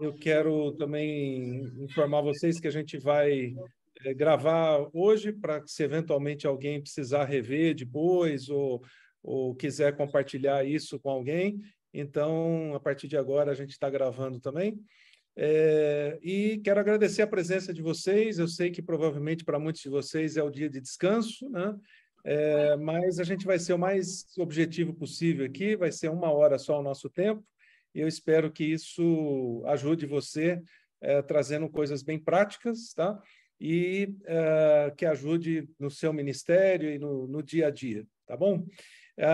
Eu quero também informar vocês que a gente vai é, gravar hoje para se eventualmente alguém precisar rever depois ou, ou quiser compartilhar isso com alguém. Então, a partir de agora, a gente está gravando também. É, e quero agradecer a presença de vocês. Eu sei que provavelmente para muitos de vocês é o dia de descanso, né? É, mas a gente vai ser o mais objetivo possível aqui, vai ser uma hora só o nosso tempo, e eu espero que isso ajude você é, trazendo coisas bem práticas, tá? E é, que ajude no seu ministério e no, no dia a dia, tá bom? É,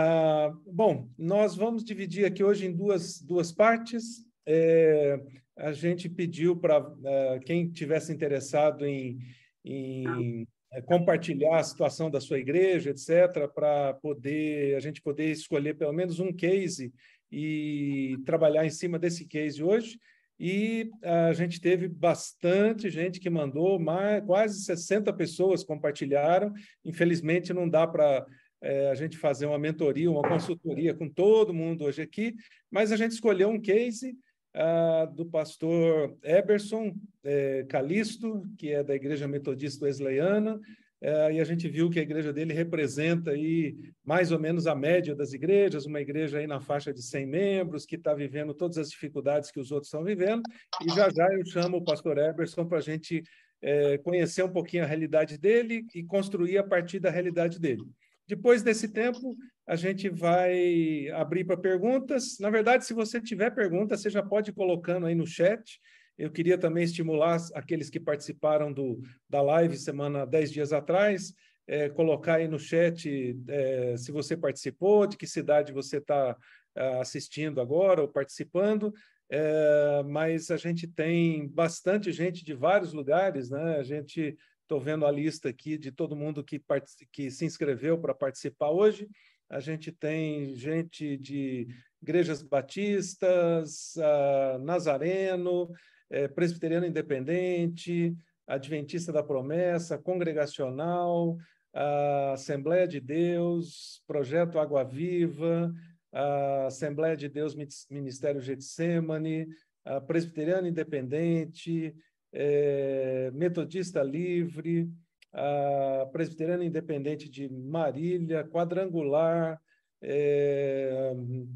bom, nós vamos dividir aqui hoje em duas, duas partes. É, a gente pediu para é, quem tivesse interessado em, em é, compartilhar a situação da sua igreja, etc., para poder a gente poder escolher pelo menos um case e trabalhar em cima desse case hoje. E a gente teve bastante gente que mandou, mais, quase 60 pessoas compartilharam. Infelizmente, não dá para é, a gente fazer uma mentoria, uma consultoria com todo mundo hoje aqui, mas a gente escolheu um case uh, do pastor Eberson é, Calisto, que é da Igreja Metodista Wesleyana, é, e a gente viu que a igreja dele representa aí mais ou menos a média das igrejas, uma igreja aí na faixa de 100 membros, que está vivendo todas as dificuldades que os outros estão vivendo. E já já eu chamo o pastor Eberson para a gente é, conhecer um pouquinho a realidade dele e construir a partir da realidade dele. Depois desse tempo, a gente vai abrir para perguntas. Na verdade, se você tiver pergunta, você já pode ir colocando aí no chat. Eu queria também estimular aqueles que participaram do, da live semana, dez dias atrás, é, colocar aí no chat é, se você participou, de que cidade você está é, assistindo agora ou participando. É, mas a gente tem bastante gente de vários lugares, né? A gente estou vendo a lista aqui de todo mundo que, que se inscreveu para participar hoje. A gente tem gente de igrejas batistas, uh, Nazareno, é, presbiteriano independente, adventista da promessa, congregacional, Assembleia de Deus, Projeto Água Viva, Assembleia de Deus Ministério Getsemane, a Presbiteriano Independente, é, Metodista Livre, Presbiteriana Independente de Marília, Quadrangular, é,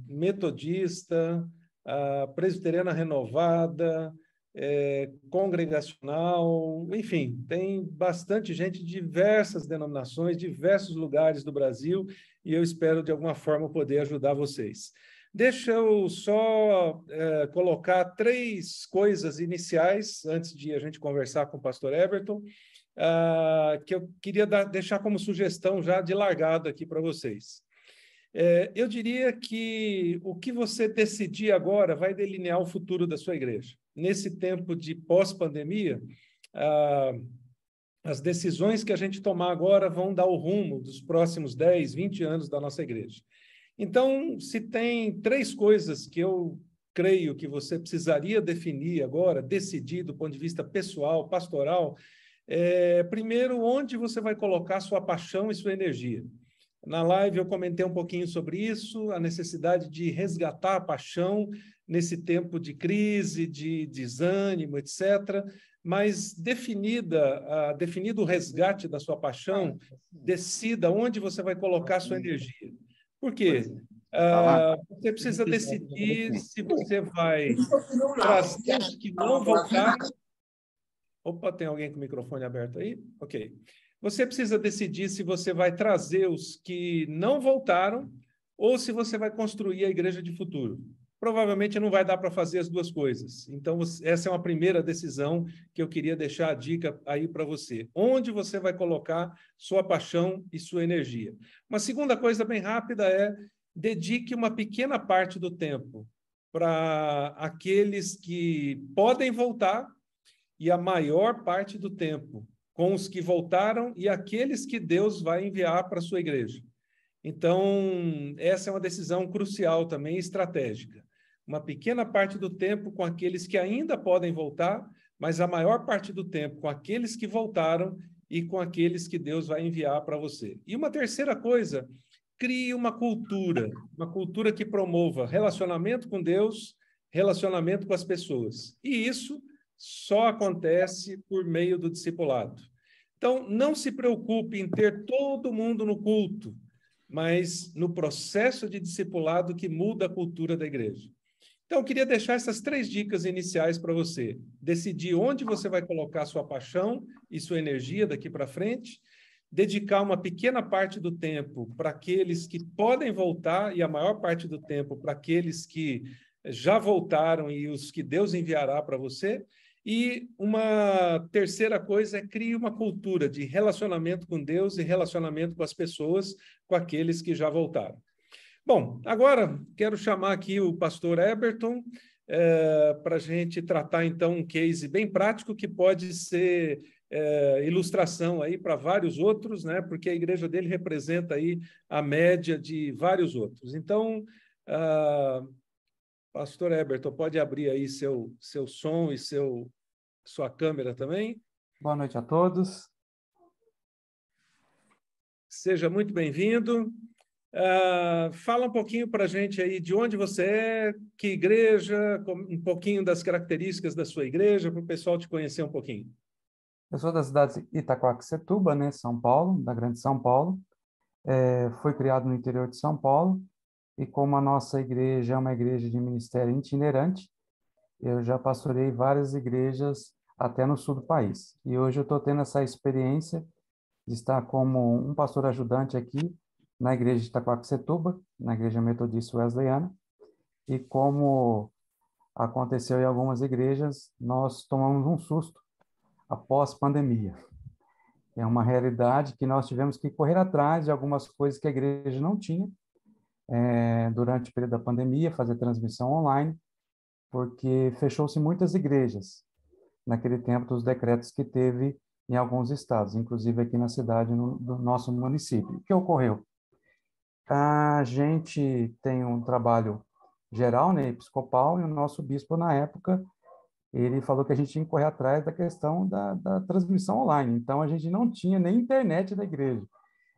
Metodista, Presbiteriana Renovada, é, congregacional, enfim, tem bastante gente de diversas denominações, diversos lugares do Brasil, e eu espero de alguma forma poder ajudar vocês. Deixa eu só é, colocar três coisas iniciais antes de a gente conversar com o pastor Everton, uh, que eu queria dar, deixar como sugestão já de largada aqui para vocês. É, eu diria que o que você decidir agora vai delinear o futuro da sua igreja nesse tempo de pós-pandemia, ah, as decisões que a gente tomar agora vão dar o rumo dos próximos 10, 20 anos da nossa igreja. Então, se tem três coisas que eu creio que você precisaria definir agora, decidir do ponto de vista pessoal, pastoral, é, primeiro, onde você vai colocar sua paixão e sua energia. Na live eu comentei um pouquinho sobre isso, a necessidade de resgatar a paixão nesse tempo de crise, de desânimo, etc. Mas definida, uh, definido o resgate da sua paixão, decida onde você vai colocar sua energia. Por quê? Uh, você precisa decidir se você vai trazer os que não voltaram. Opa, tem alguém com o microfone aberto aí? Ok. Você precisa decidir se você vai trazer os que não voltaram ou se você vai construir a igreja de futuro provavelmente não vai dar para fazer as duas coisas. Então, essa é uma primeira decisão que eu queria deixar a dica aí para você. Onde você vai colocar sua paixão e sua energia? Uma segunda coisa bem rápida é dedique uma pequena parte do tempo para aqueles que podem voltar e a maior parte do tempo com os que voltaram e aqueles que Deus vai enviar para sua igreja. Então, essa é uma decisão crucial também, estratégica uma pequena parte do tempo com aqueles que ainda podem voltar, mas a maior parte do tempo com aqueles que voltaram e com aqueles que Deus vai enviar para você. E uma terceira coisa crie uma cultura, uma cultura que promova relacionamento com Deus, relacionamento com as pessoas. E isso só acontece por meio do discipulado. Então, não se preocupe em ter todo mundo no culto, mas no processo de discipulado que muda a cultura da igreja. Então, eu queria deixar essas três dicas iniciais para você. Decidir onde você vai colocar sua paixão e sua energia daqui para frente, dedicar uma pequena parte do tempo para aqueles que podem voltar e a maior parte do tempo para aqueles que já voltaram e os que Deus enviará para você. E uma terceira coisa é crie uma cultura de relacionamento com Deus e relacionamento com as pessoas, com aqueles que já voltaram. Bom, agora quero chamar aqui o pastor Eberton é, para a gente tratar então um case bem prático que pode ser é, ilustração aí para vários outros, né? Porque a igreja dele representa aí a média de vários outros. Então, pastor Eberton, pode abrir aí seu seu som e seu sua câmera também. Boa noite a todos. Seja muito bem-vindo. Uh, fala um pouquinho para a gente aí de onde você é, que igreja, um pouquinho das características da sua igreja, para o pessoal te conhecer um pouquinho. Eu sou da cidade de Itacoaxetuba, né, São Paulo, da Grande São Paulo. É, fui criado no interior de São Paulo e como a nossa igreja é uma igreja de ministério itinerante, eu já pastorei várias igrejas até no sul do país. E hoje eu estou tendo essa experiência de estar como um pastor ajudante aqui na igreja de Itacoaxetuba, na igreja metodista wesleyana, e como aconteceu em algumas igrejas, nós tomamos um susto após pandemia. É uma realidade que nós tivemos que correr atrás de algumas coisas que a igreja não tinha é, durante o período da pandemia, fazer transmissão online, porque fechou-se muitas igrejas naquele tempo dos decretos que teve em alguns estados, inclusive aqui na cidade, no, do nosso município. O que ocorreu? A gente tem um trabalho geral, né, episcopal, e o nosso bispo, na época, ele falou que a gente tinha que correr atrás da questão da, da transmissão online. Então, a gente não tinha nem internet da igreja.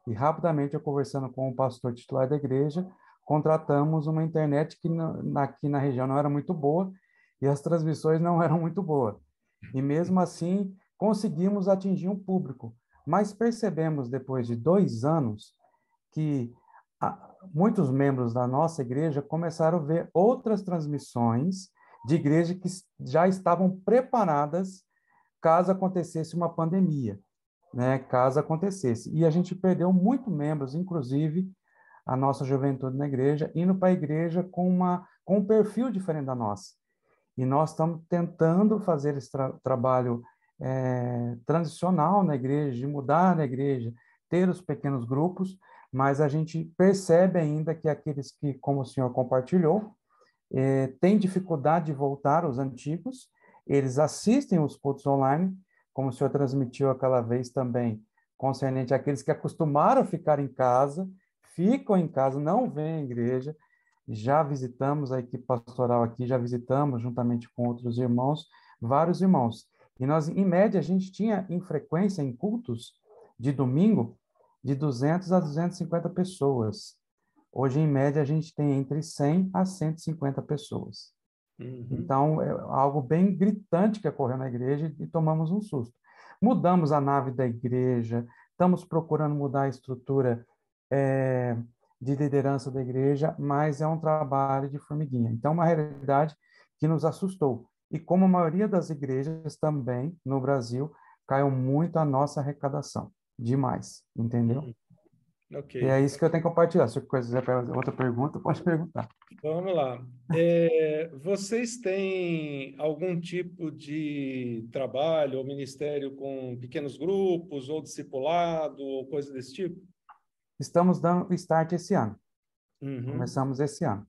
E, rapidamente, eu conversando com o pastor titular da igreja, contratamos uma internet que na, aqui na região não era muito boa e as transmissões não eram muito boas. E, mesmo assim, conseguimos atingir um público. Mas percebemos, depois de dois anos, que muitos membros da nossa igreja começaram a ver outras transmissões de igreja que já estavam preparadas caso acontecesse uma pandemia, né? Caso acontecesse. E a gente perdeu muito membros, inclusive a nossa juventude na igreja, indo para a igreja com uma com um perfil diferente da nossa. E nós estamos tentando fazer esse tra trabalho é, transicional na igreja, de mudar na igreja, ter os pequenos grupos, mas a gente percebe ainda que aqueles que, como o senhor compartilhou, eh, têm dificuldade de voltar, os antigos, eles assistem os cultos online, como o senhor transmitiu aquela vez também, concernente àqueles que acostumaram ficar em casa, ficam em casa, não vêm à igreja, já visitamos a equipe pastoral aqui, já visitamos, juntamente com outros irmãos, vários irmãos. E nós, em média, a gente tinha em frequência em cultos de domingo de 200 a 250 pessoas. Hoje, em média, a gente tem entre 100 a 150 pessoas. Uhum. Então, é algo bem gritante que ocorreu na igreja e tomamos um susto. Mudamos a nave da igreja, estamos procurando mudar a estrutura é, de liderança da igreja, mas é um trabalho de formiguinha. Então, uma realidade que nos assustou. E como a maioria das igrejas também no Brasil, caiu muito a nossa arrecadação demais, entendeu? Hum, ok. E é isso que eu tenho que compartilhar. Se você quiser fazer outra pergunta, pode perguntar. Vamos lá. É, vocês têm algum tipo de trabalho ou ministério com pequenos grupos, ou discipulado, ou coisa desse tipo? Estamos dando start esse ano. Uhum. Começamos esse ano.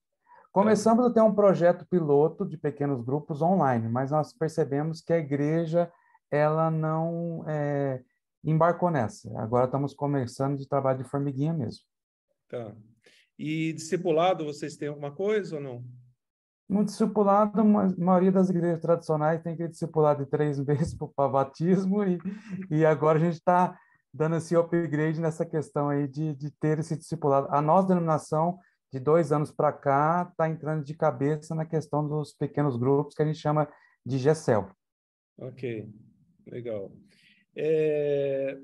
Começamos é. a ter um projeto piloto de pequenos grupos online, mas nós percebemos que a igreja ela não é, embarcou nessa. Agora estamos começando de trabalho de formiguinha mesmo. Tá. E discipulado, vocês têm alguma coisa ou não? No discipulado, a maioria das igrejas tradicionais tem que discipulado de três meses para batismo e, e agora a gente está dando esse upgrade nessa questão aí de, de ter esse discipulado. A nossa denominação, de dois anos para cá, está entrando de cabeça na questão dos pequenos grupos, que a gente chama de GECEL. Ok, legal. É,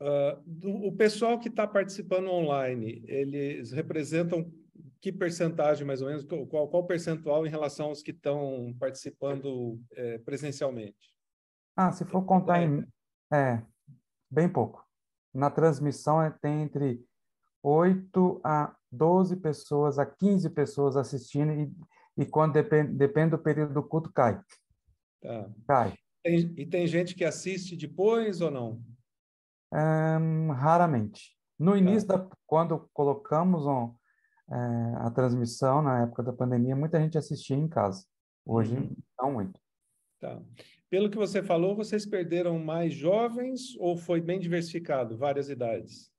uh, do, o pessoal que está participando online, eles representam que percentagem, mais ou menos, qual, qual percentual em relação aos que estão participando é, presencialmente? Ah, se for contar em... É, bem pouco. Na transmissão é, tem entre 8 a 12 pessoas, a 15 pessoas assistindo e, e quando depende, depende do período do culto, cai. Tá. Cai. Tem, e tem gente que assiste depois ou não? Um, raramente. No tá. início, tá. da, quando colocamos um, é, a transmissão, na época da pandemia, muita gente assistia em casa. Hoje, uhum. não muito. Tá. Pelo que você falou, vocês perderam mais jovens ou foi bem diversificado, várias idades?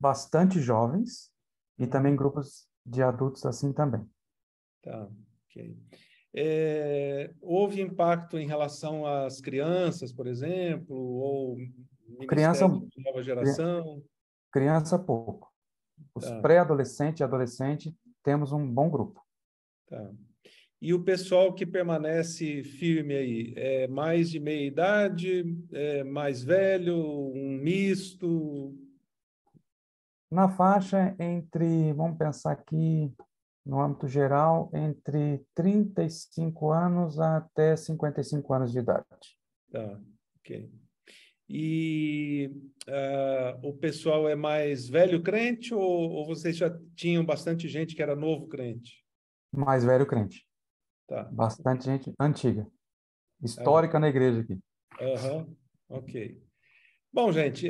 Bastante jovens e também grupos de adultos assim também. Tá, ok. É, houve impacto em relação às crianças, por exemplo, ou criança nova geração? Criança pouco. Os tá. pré-adolescentes e adolescentes temos um bom grupo. Tá. E o pessoal que permanece firme aí, é mais de meia idade, é mais velho, um misto? Na faixa entre, vamos pensar aqui, no âmbito geral, entre 35 anos até 55 anos de idade. Tá, ok. E uh, o pessoal é mais velho crente ou, ou vocês já tinham bastante gente que era novo crente? Mais velho crente. Tá. Bastante gente antiga, histórica ah. na igreja aqui. Uhum. Ok. Bom, gente,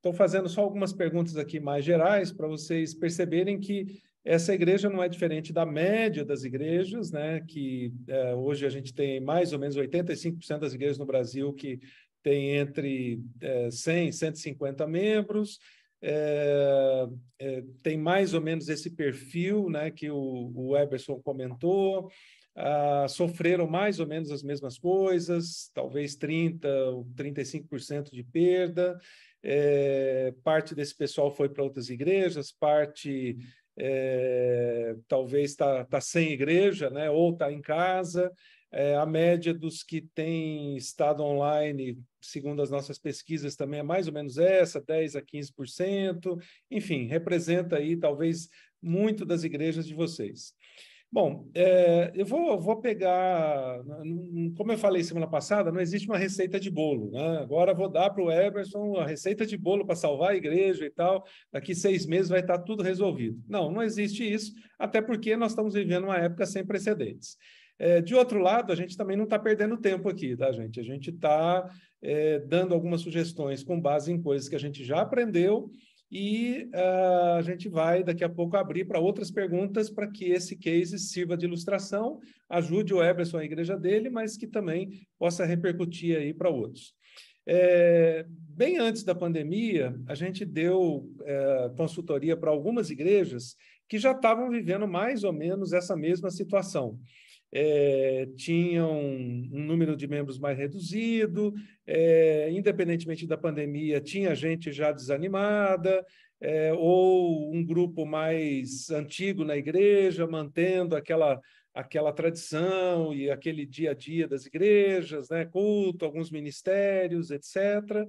estou fazendo só algumas perguntas aqui mais gerais para vocês perceberem que essa igreja não é diferente da média das igrejas, né? Que é, hoje a gente tem mais ou menos 85% das igrejas no Brasil que tem entre é, 100 e 150 membros é, é, tem mais ou menos esse perfil né, que o, o Eberson comentou, ah, sofreram mais ou menos as mesmas coisas, talvez 30% ou 35% de perda. É, parte desse pessoal foi para outras igrejas, parte é, talvez está tá sem igreja, né, ou está em casa. É, a média dos que têm estado online, segundo as nossas pesquisas, também é mais ou menos essa, 10% a 15%. Enfim, representa aí talvez muito das igrejas de vocês. Bom, é, eu vou, vou pegar, como eu falei semana passada, não existe uma receita de bolo, né? Agora vou dar para o Eberson a receita de bolo para salvar a igreja e tal. Daqui seis meses vai estar tudo resolvido. Não, não existe isso, até porque nós estamos vivendo uma época sem precedentes. É, de outro lado, a gente também não está perdendo tempo aqui, tá, gente? A gente está é, dando algumas sugestões com base em coisas que a gente já aprendeu e uh, a gente vai daqui a pouco abrir para outras perguntas para que esse case sirva de ilustração, ajude o Eberson a igreja dele, mas que também possa repercutir aí para outros. É, bem antes da pandemia, a gente deu é, consultoria para algumas igrejas que já estavam vivendo mais ou menos essa mesma situação é, tinham um número de membros mais reduzido, é, independentemente da pandemia, tinha gente já desanimada, é, ou um grupo mais antigo na igreja, mantendo aquela, aquela tradição e aquele dia a dia das igrejas, né, culto, alguns ministérios, etc.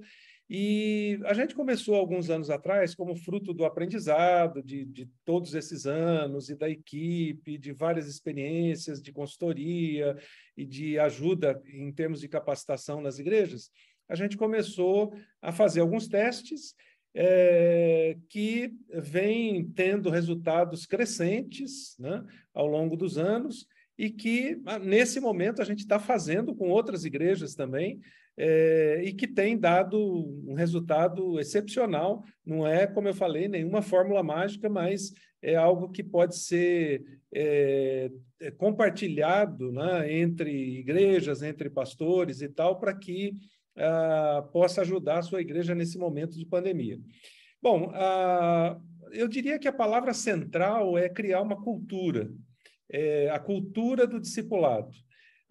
E a gente começou alguns anos atrás, como fruto do aprendizado de, de todos esses anos e da equipe, de várias experiências de consultoria e de ajuda em termos de capacitação nas igrejas, a gente começou a fazer alguns testes é, que vêm tendo resultados crescentes né, ao longo dos anos e que, nesse momento, a gente está fazendo com outras igrejas também, é, e que tem dado um resultado excepcional. Não é, como eu falei, nenhuma fórmula mágica, mas é algo que pode ser é, compartilhado né, entre igrejas, entre pastores e tal, para que ah, possa ajudar a sua igreja nesse momento de pandemia. Bom, ah, eu diria que a palavra central é criar uma cultura, é, a cultura do discipulado.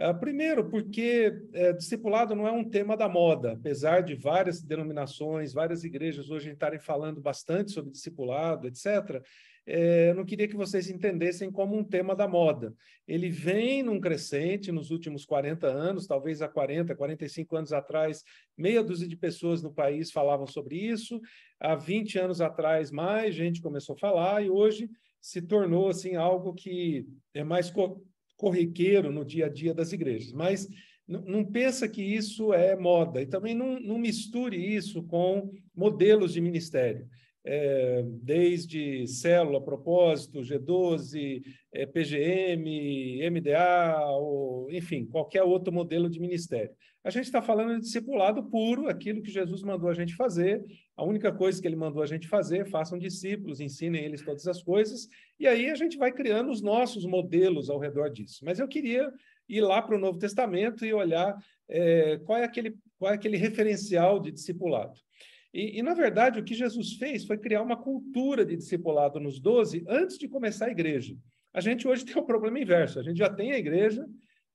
Uh, primeiro, porque é, discipulado não é um tema da moda, apesar de várias denominações, várias igrejas hoje estarem falando bastante sobre discipulado, etc. É, eu não queria que vocês entendessem como um tema da moda. Ele vem num crescente nos últimos 40 anos, talvez há 40, 45 anos atrás, meia dúzia de pessoas no país falavam sobre isso. Há 20 anos atrás, mais gente começou a falar, e hoje se tornou assim algo que é mais corriqueiro no dia a dia das igrejas. Mas não pensa que isso é moda e também não, não misture isso com modelos de ministério é, desde célula, propósito, G12, é, PGM, MDA, ou, enfim, qualquer outro modelo de ministério. A gente está falando de discipulado puro, aquilo que Jesus mandou a gente fazer. A única coisa que ele mandou a gente fazer, façam discípulos, ensinem eles todas as coisas, e aí a gente vai criando os nossos modelos ao redor disso. Mas eu queria ir lá para o Novo Testamento e olhar é, qual, é aquele, qual é aquele referencial de discipulado. E, e, na verdade, o que Jesus fez foi criar uma cultura de discipulado nos doze antes de começar a igreja. A gente hoje tem o um problema inverso. A gente já tem a igreja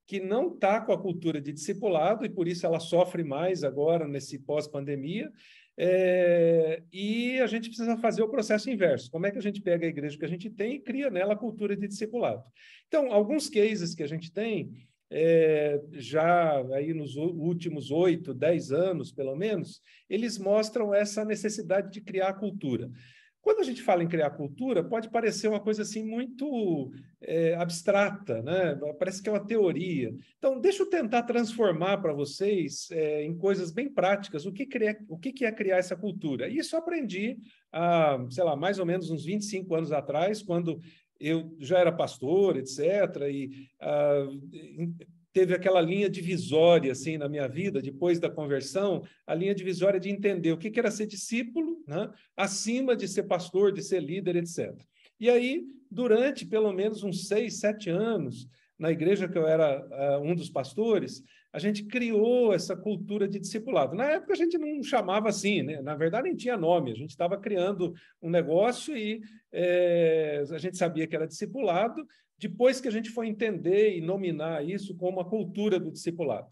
que não está com a cultura de discipulado e por isso ela sofre mais agora nesse pós-pandemia. É, e a gente precisa fazer o processo inverso. Como é que a gente pega a igreja que a gente tem e cria nela a cultura de discipulado? Então, alguns cases que a gente tem é, já aí nos últimos oito, dez anos, pelo menos, eles mostram essa necessidade de criar cultura. Quando a gente fala em criar cultura, pode parecer uma coisa assim muito é, abstrata, né? Parece que é uma teoria. Então, deixa eu tentar transformar para vocês é, em coisas bem práticas o que, criar, o que é criar essa cultura. Isso eu aprendi há, sei lá, mais ou menos uns 25 anos atrás, quando eu já era pastor, etc., e uh, teve aquela linha divisória assim na minha vida, depois da conversão, a linha divisória de entender o que era ser discípulo, né, acima de ser pastor, de ser líder, etc. E aí, durante pelo menos uns seis, sete anos, na igreja que eu era uh, um dos pastores, a gente criou essa cultura de discipulado. Na época a gente não chamava assim, né? na verdade nem tinha nome, a gente estava criando um negócio e é, a gente sabia que era discipulado, depois que a gente foi entender e nominar isso como a cultura do discipulado.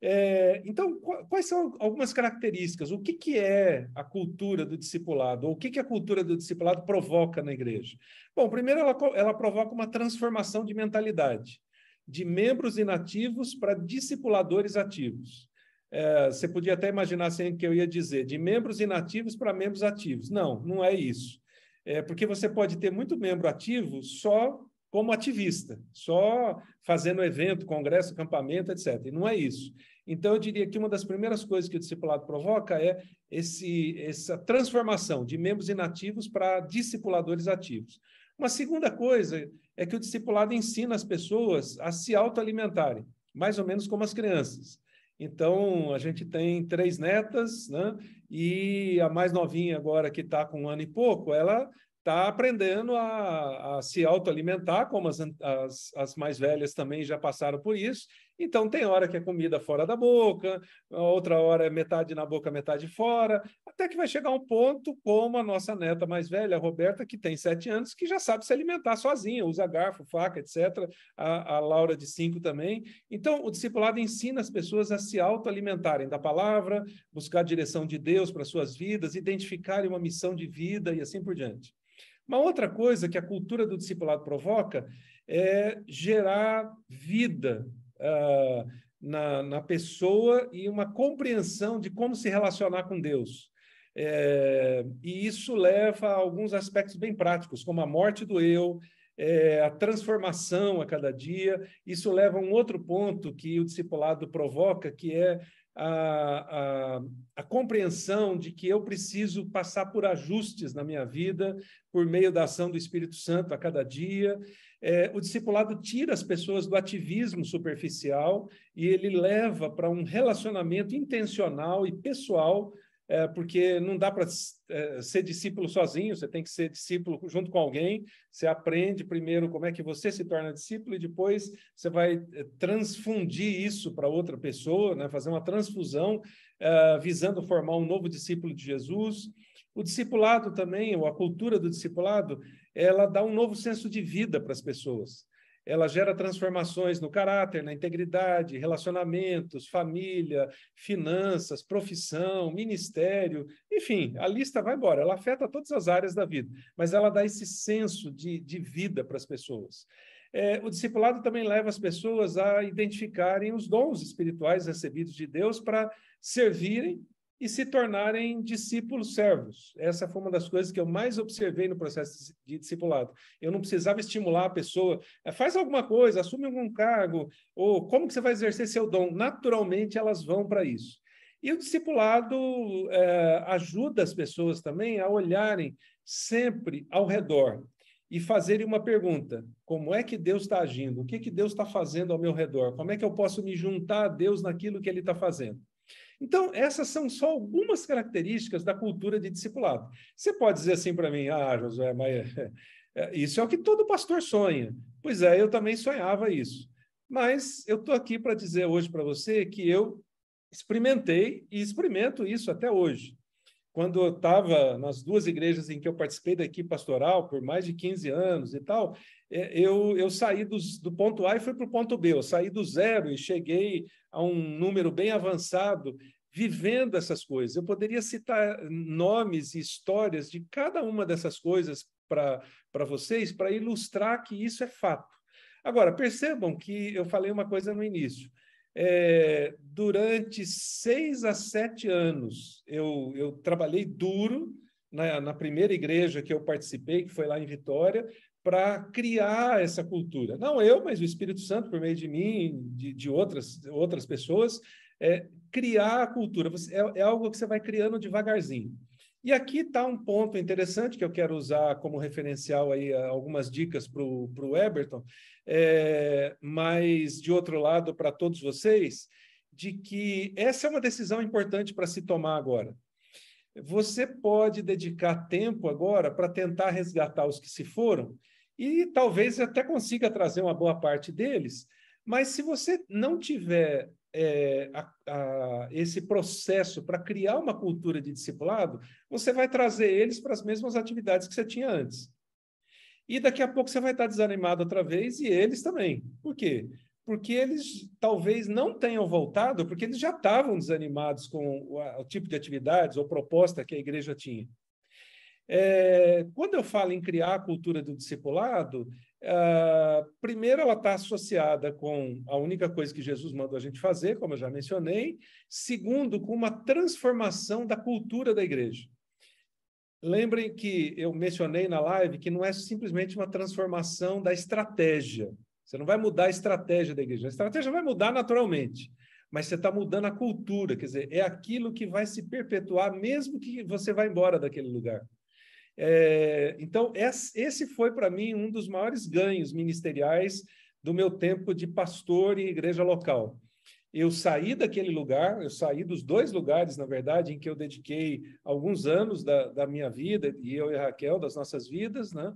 É, então, quais são algumas características? O que, que é a cultura do discipulado? Ou o que, que a cultura do discipulado provoca na igreja? Bom, primeiro, ela, ela provoca uma transformação de mentalidade de membros inativos para discipuladores ativos. É, você podia até imaginar assim que eu ia dizer, de membros inativos para membros ativos. Não, não é isso. É porque você pode ter muito membro ativo só como ativista, só fazendo evento, congresso, acampamento, etc. E não é isso. Então, eu diria que uma das primeiras coisas que o discipulado provoca é esse, essa transformação de membros inativos para discipuladores ativos. Uma segunda coisa é que o discipulado ensina as pessoas a se autoalimentarem, mais ou menos como as crianças. Então, a gente tem três netas, né? E a mais novinha agora, que está com um ano e pouco, ela está aprendendo a, a se autoalimentar, como as, as, as, mais velhas também já passaram por isso. Então, tem hora que é comida fora da boca, outra hora é metade na boca, metade fora, até que vai chegar um ponto, como a nossa neta mais velha, Roberta, que tem sete anos, que já sabe se alimentar sozinha, usa garfo, faca, etc. A, a Laura, de cinco, também. Então, o discipulado ensina as pessoas a se autoalimentarem da palavra, buscar a direção de Deus para suas vidas, identificarem uma missão de vida e assim por diante. Uma outra coisa que a cultura do discipulado provoca é gerar vida uh, na, na pessoa e uma compreensão de como se relacionar com Deus. É, e isso leva a alguns aspectos bem práticos, como a morte do eu, é, a transformação a cada dia. Isso leva a um outro ponto que o discipulado provoca, que é a, a, a, compreensão de que eu preciso passar por ajustes na minha vida, por meio da ação do Espírito Santo a cada dia. É, o discipulado tira as pessoas do ativismo superficial e ele leva para um relacionamento intencional e pessoal é, porque não dá para é, ser discípulo sozinho, você tem que ser discípulo junto com alguém. Você aprende primeiro como é que você se torna discípulo e depois você vai é, transfundir isso para outra pessoa, né? fazer uma transfusão, é, visando formar um novo discípulo de Jesus. O discipulado também, ou a cultura do discipulado, ela dá um novo senso de vida para as pessoas. ela gera transformações no caráter, na integridade, relacionamentos, família, finanças, profissão, ministério, enfim, a lista vai embora. Ela afeta todas as áreas da vida, mas ela dá esse senso de, de vida para as pessoas. É, o discipulado também leva as pessoas a identificarem os dons espirituais recebidos de Deus para servirem e se tornarem discípulos servos. Essa foi uma das coisas que eu mais observei no processo de discipulado. Eu não precisava estimular a pessoa, é, faz alguma coisa, assume algum cargo, ou como que você vai exercer seu dom. Naturalmente, elas vão para isso. E o discipulado é, ajuda as pessoas também a olharem sempre ao redor e fazerem uma pergunta: como é que Deus está agindo? O que, que Deus está fazendo ao meu redor? Como é que eu posso me juntar a Deus naquilo que Ele está fazendo? Então, essas são só algumas características da cultura de discipulado. Você pode dizer assim para mim, ah, Josué, mas é, isso é o que todo pastor sonha. Pois é, eu também sonhava isso. Mas eu estou aqui para dizer hoje para você que eu experimentei e experimento isso até hoje. Quando eu estava nas duas igrejas em que eu participei da equipe pastoral por mais de 15 anos e tal, é, eu, eu saí dos, do ponto A e fui para o ponto B. Eu saí do zero e cheguei a um número bem avançado, vivendo essas coisas. Eu poderia citar nomes e histórias de cada uma dessas coisas para vocês, para ilustrar que isso é fato. Agora, percebam que eu falei uma coisa no início. É, durante seis a sete anos, eu, eu trabalhei duro na, na, primeira igreja que eu participei, que foi lá em Vitória, para criar essa cultura. Não eu, mas o Espírito Santo, por meio de mim, de, de outras, outras pessoas, é, criar a cultura. É, é algo que você vai criando devagarzinho. E aqui está um ponto interessante que eu quero usar como referencial aí algumas dicas para o Eberton, é, mas de outro lado para todos vocês, de que essa é uma decisão importante para se tomar agora. Você pode dedicar tempo agora para tentar resgatar os que se foram e talvez até consiga trazer uma boa parte deles, mas se você não tiver é, a, a, esse processo para criar uma cultura de discipulado, você vai trazer eles para as mesmas atividades que você tinha antes. E daqui a pouco você vai estar desanimado outra vez e eles também. Por quê? Porque eles talvez não tenham voltado, porque eles já estavam desanimados com o, o tipo de atividades ou proposta que a igreja tinha. É, quando eu falo em criar a cultura do discipulado, uh, primeiro ela está associada com a única coisa que Jesus mandou a gente fazer, como eu já mencionei. Segundo, com uma transformação da cultura da igreja. Lembrem que eu mencionei na live que não é simplesmente uma transformação da estratégia. Você não vai mudar a estratégia da igreja. A estratégia vai mudar naturalmente, mas você está mudando a cultura, quer dizer, é aquilo que vai se perpetuar mesmo que você vá embora daquele lugar. É, então, esse foi para mim um dos maiores ganhos ministeriais do meu tempo de pastor em igreja local. Eu saí daquele lugar, eu saí dos dois lugares, na verdade, em que eu dediquei alguns anos da, da minha vida, e eu e Raquel, das nossas vidas, né?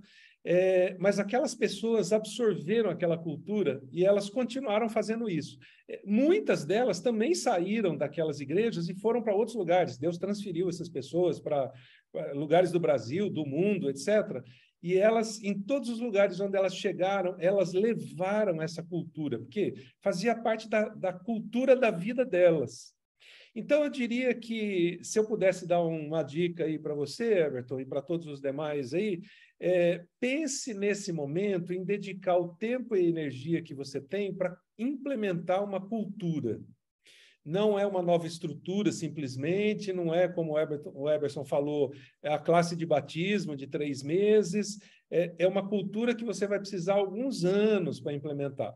É, mas aquelas pessoas absorveram aquela cultura e elas continuaram fazendo isso. É, muitas delas também saíram daquelas igrejas e foram para outros lugares. Deus transferiu essas pessoas para lugares do Brasil, do mundo, etc. E elas, em todos os lugares onde elas chegaram, elas levaram essa cultura, porque fazia parte da, da cultura da vida delas. Então, eu diria que, se eu pudesse dar uma dica aí para você, Everton, e para todos os demais aí, é, pense nesse momento em dedicar o tempo e energia que você tem para implementar uma cultura não é uma nova estrutura simplesmente, não é como o, Eberton, o Eberson falou, é a classe de batismo de três meses, é, é uma cultura que você vai precisar alguns anos para implementar.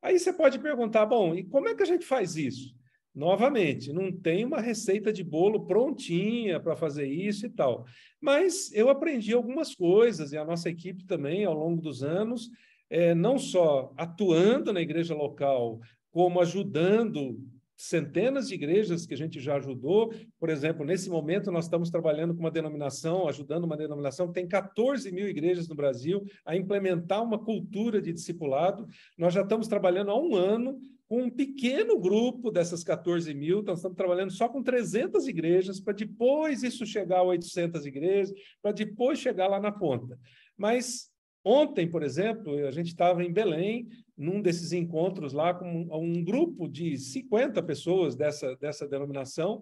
Aí você pode perguntar, bom, e como é que a gente faz isso? Novamente, não tem uma receita de bolo prontinha para fazer isso e tal. Mas eu aprendi algumas coisas, e a nossa equipe também, ao longo dos anos, é, não só atuando na igreja local, como ajudando centenas de igrejas que a gente já ajudou. Por exemplo, nesse momento nós estamos trabalhando com uma denominação, ajudando uma denominação que tem 14 mil igrejas no Brasil a implementar uma cultura de discipulado. Nós já estamos trabalhando há um ano com um pequeno grupo dessas 14 mil, então estamos trabalhando só com 300 igrejas, para depois isso chegar a 800 igrejas, para depois chegar lá na ponta. Mas Ontem, por exemplo, a gente estava em Belém, num desses encontros lá, com um, grupo de 50 pessoas dessa, dessa denominação,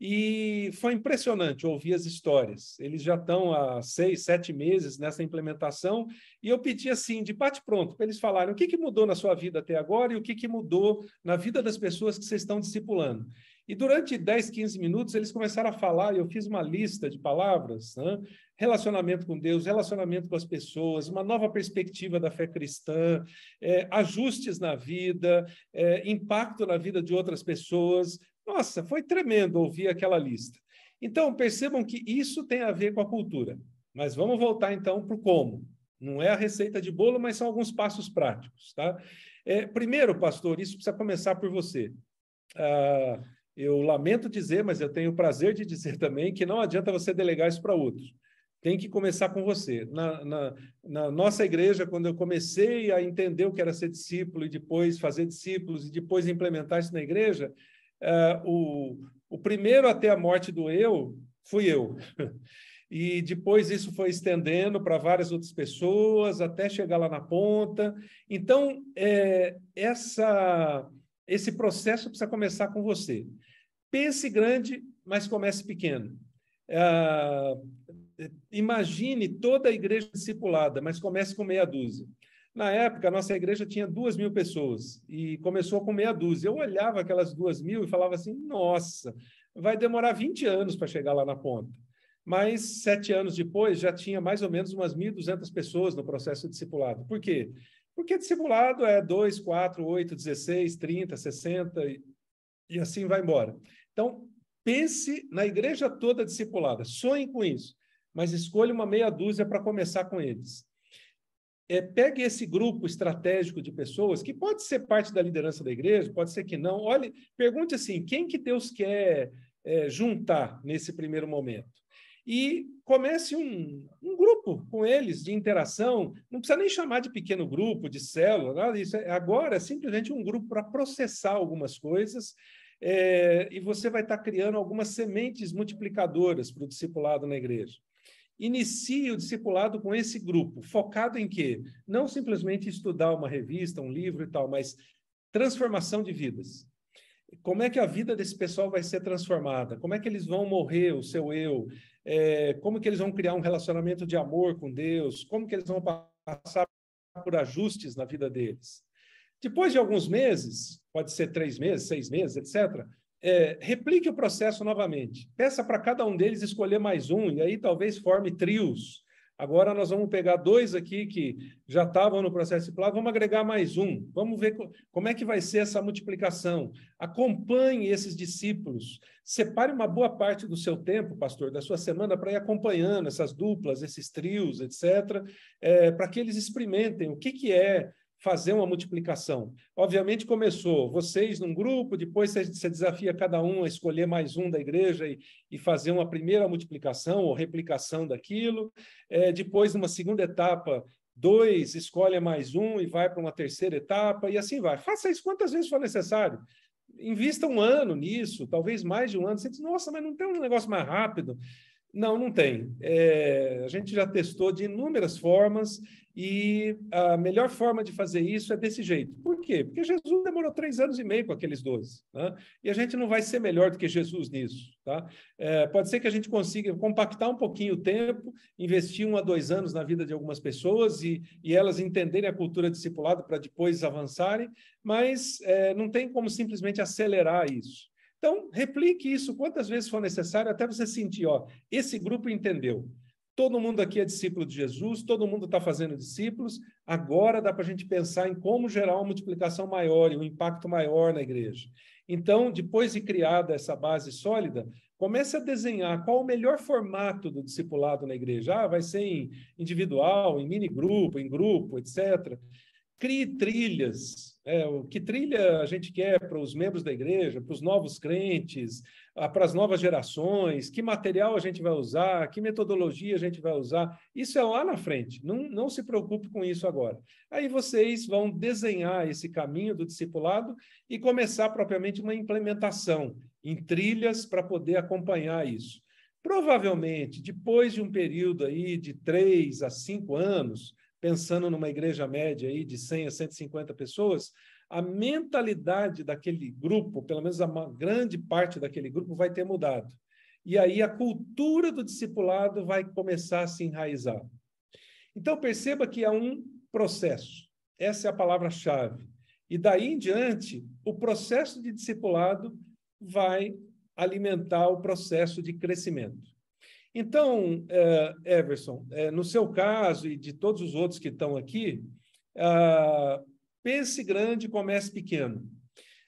e foi impressionante ouvir as histórias. Eles já estão há seis, sete meses nessa implementação, e eu pedi assim, de bate-pronto, para eles falarem o que, que mudou na sua vida até agora e o que, que mudou na vida das pessoas que vocês estão discipulando. E durante 10, 15 minutos, eles começaram a falar, e eu fiz uma lista de palavras, né? relacionamento com Deus, relacionamento com as pessoas, uma nova perspectiva da fé cristã, é, ajustes na vida, é, impacto na vida de outras pessoas, nossa, foi tremendo ouvir aquela lista. Então, percebam que isso tem a ver com a cultura. Mas vamos voltar então para o como. Não é a receita de bolo, mas são alguns passos práticos. Tá? É, primeiro, pastor, isso precisa começar por você. Ah, eu lamento dizer, mas eu tenho o prazer de dizer também que não adianta você delegar isso para outros. Tem que começar com você. Na, na, na, nossa igreja, quando eu comecei a entender o que era ser discípulo e depois fazer discípulos e depois implementar isso na igreja, uh, o, o primeiro a ter a morte do eu fui eu. E depois isso foi estendendo para várias outras pessoas, até chegar lá na ponta. Então, é, essa, esse processo precisa começar com você. Pense grande, mas comece pequeno. Uh, imagine toda a igreja discipulada, mas comece com meia dúzia. Na época, a nossa igreja tinha duas mil pessoas e começou com meia dúzia. Eu olhava aquelas duas mil e falava assim: nossa, vai demorar 20 anos para chegar lá na ponta. Mas sete anos depois já tinha mais ou menos umas 1.200 pessoas no processo discipulado. Por quê? Porque discipulado é 2, 4, 8, 16, 30, 60 e, e assim vai embora. Então, pense na igreja toda discipulada, sonhe com isso, mas escolha uma meia dúzia para começar com eles é, pegue esse grupo estratégico de pessoas, que pode ser parte da liderança da igreja, pode ser que não. Olhe, pergunte assim: quem que Deus quer é, juntar nesse primeiro momento? E comece um, um, grupo com eles de interação. Não precisa nem chamar de pequeno grupo, de célula, nada disso. É, agora é simplesmente um grupo para processar algumas coisas. É, e você vai estar criando algumas sementes multiplicadoras para o discipulado na igreja inicie o discipulado com esse grupo, focado em quê? Não simplesmente estudar uma revista, um livro e tal, mas transformação de vidas. Como é que a vida desse pessoal vai ser transformada? Como é que eles vão morrer o seu eu? É, como que eles vão criar um relacionamento de amor com Deus? Como que eles vão passar por ajustes na vida deles? Depois de alguns meses, pode ser três meses, seis meses, etc., é, replique o processo novamente. Peça para cada um deles escolher mais um, e aí talvez forme trios. Agora nós vamos pegar dois aqui que já estavam no processo discipulado, vamos agregar mais um. Vamos ver como é que vai ser essa multiplicação. Acompanhe esses discípulos. Separe uma boa parte do seu tempo, pastor, da sua semana, para ir acompanhando essas duplas, esses trios, etc., é, para que eles experimentem o que, que é fazer uma multiplicação. Obviamente começou vocês num grupo, depois você desafia cada um a escolher mais um da igreja e, e fazer uma primeira multiplicação ou replicação daquilo. É, depois, numa segunda etapa, dois escolhe mais um e vai para uma terceira etapa e assim vai. Faça isso quantas vezes for necessário. Invista um ano nisso, talvez mais de um ano. Você diz, nossa, mas não tem um negócio mais rápido? Não, não tem. É, a gente já testou de inúmeras formas e a melhor forma de fazer isso é desse jeito. Por quê? Porque Jesus demorou três anos e meio com aqueles doze. Né? E a gente não vai ser melhor do que Jesus nisso. Tá? É, pode ser que a gente consiga compactar um pouquinho o tempo, investir um a dois anos na vida de algumas pessoas e, e elas entenderem a cultura discipulada para depois avançarem, mas é, não tem como simplesmente acelerar isso. Então, replique isso quantas vezes for necessário até você sentir, ó, esse grupo entendeu. Todo mundo aqui é discípulo de Jesus, todo mundo está fazendo discípulos. Agora dá para a gente pensar em como gerar uma multiplicação maior e um impacto maior na igreja. Então, depois de criada essa base sólida, comece a desenhar qual o melhor formato do discipulado na igreja. Ah, vai ser em individual, em mini grupo, em grupo, etc. Crie trilhas é, o que trilha a gente quer para os membros da igreja, para os novos crentes, ah, para as novas gerações, que material a gente vai usar, que metodologia a gente vai usar, isso é lá na frente, não, não se preocupe com isso agora. Aí vocês vão desenhar esse caminho do discipulado e começar propriamente uma implementação em trilhas para poder acompanhar isso. Provavelmente, depois de um período aí de três a cinco anos, pensando numa igreja média aí de 100 a 150 pessoas, a mentalidade daquele grupo, pelo menos a grande parte daquele grupo, vai ter mudado. E aí a cultura do discipulado vai começar a se enraizar. Então perceba que há um processo. Essa é a palavra-chave. E daí em diante, o processo de discipulado vai alimentar o processo de crescimento. Então, é, Everson, é, no seu caso e de todos os outros que estão aqui, ah, pense grande, comece pequeno.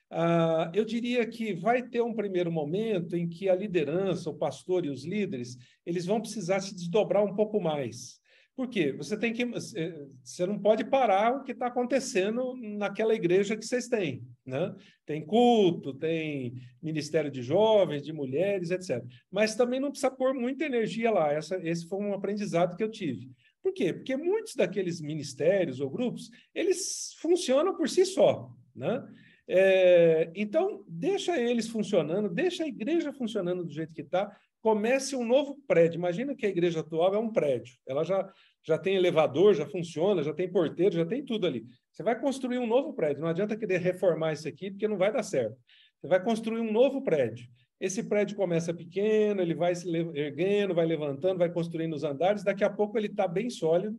Ah, eu diria que vai ter um primeiro momento em que a liderança, o pastor e os líderes, eles vão precisar se desdobrar um pouco mais. Por quê? Você tem que. Você não pode parar o que está acontecendo naquela igreja que vocês têm. Né? Tem culto, tem ministério de jovens, de mulheres, etc. Mas também não precisa pôr muita energia lá. Essa, esse foi um aprendizado que eu tive. Por quê? Porque muitos daqueles ministérios ou grupos, eles funcionam por si só. Né? É, então, deixa eles funcionando, deixa a igreja funcionando do jeito que está, comece um novo prédio. Imagina que a igreja atual é um prédio. Ela já, já tem elevador, já funciona, já tem porteiro, já tem tudo ali. Você vai construir um novo prédio. Não adianta querer reformar isso aqui, porque não vai dar certo. Você vai construir um novo prédio. Esse prédio começa pequeno, ele vai se erguendo, vai levantando, vai construindo os andares. Daqui a pouco ele está bem sólido.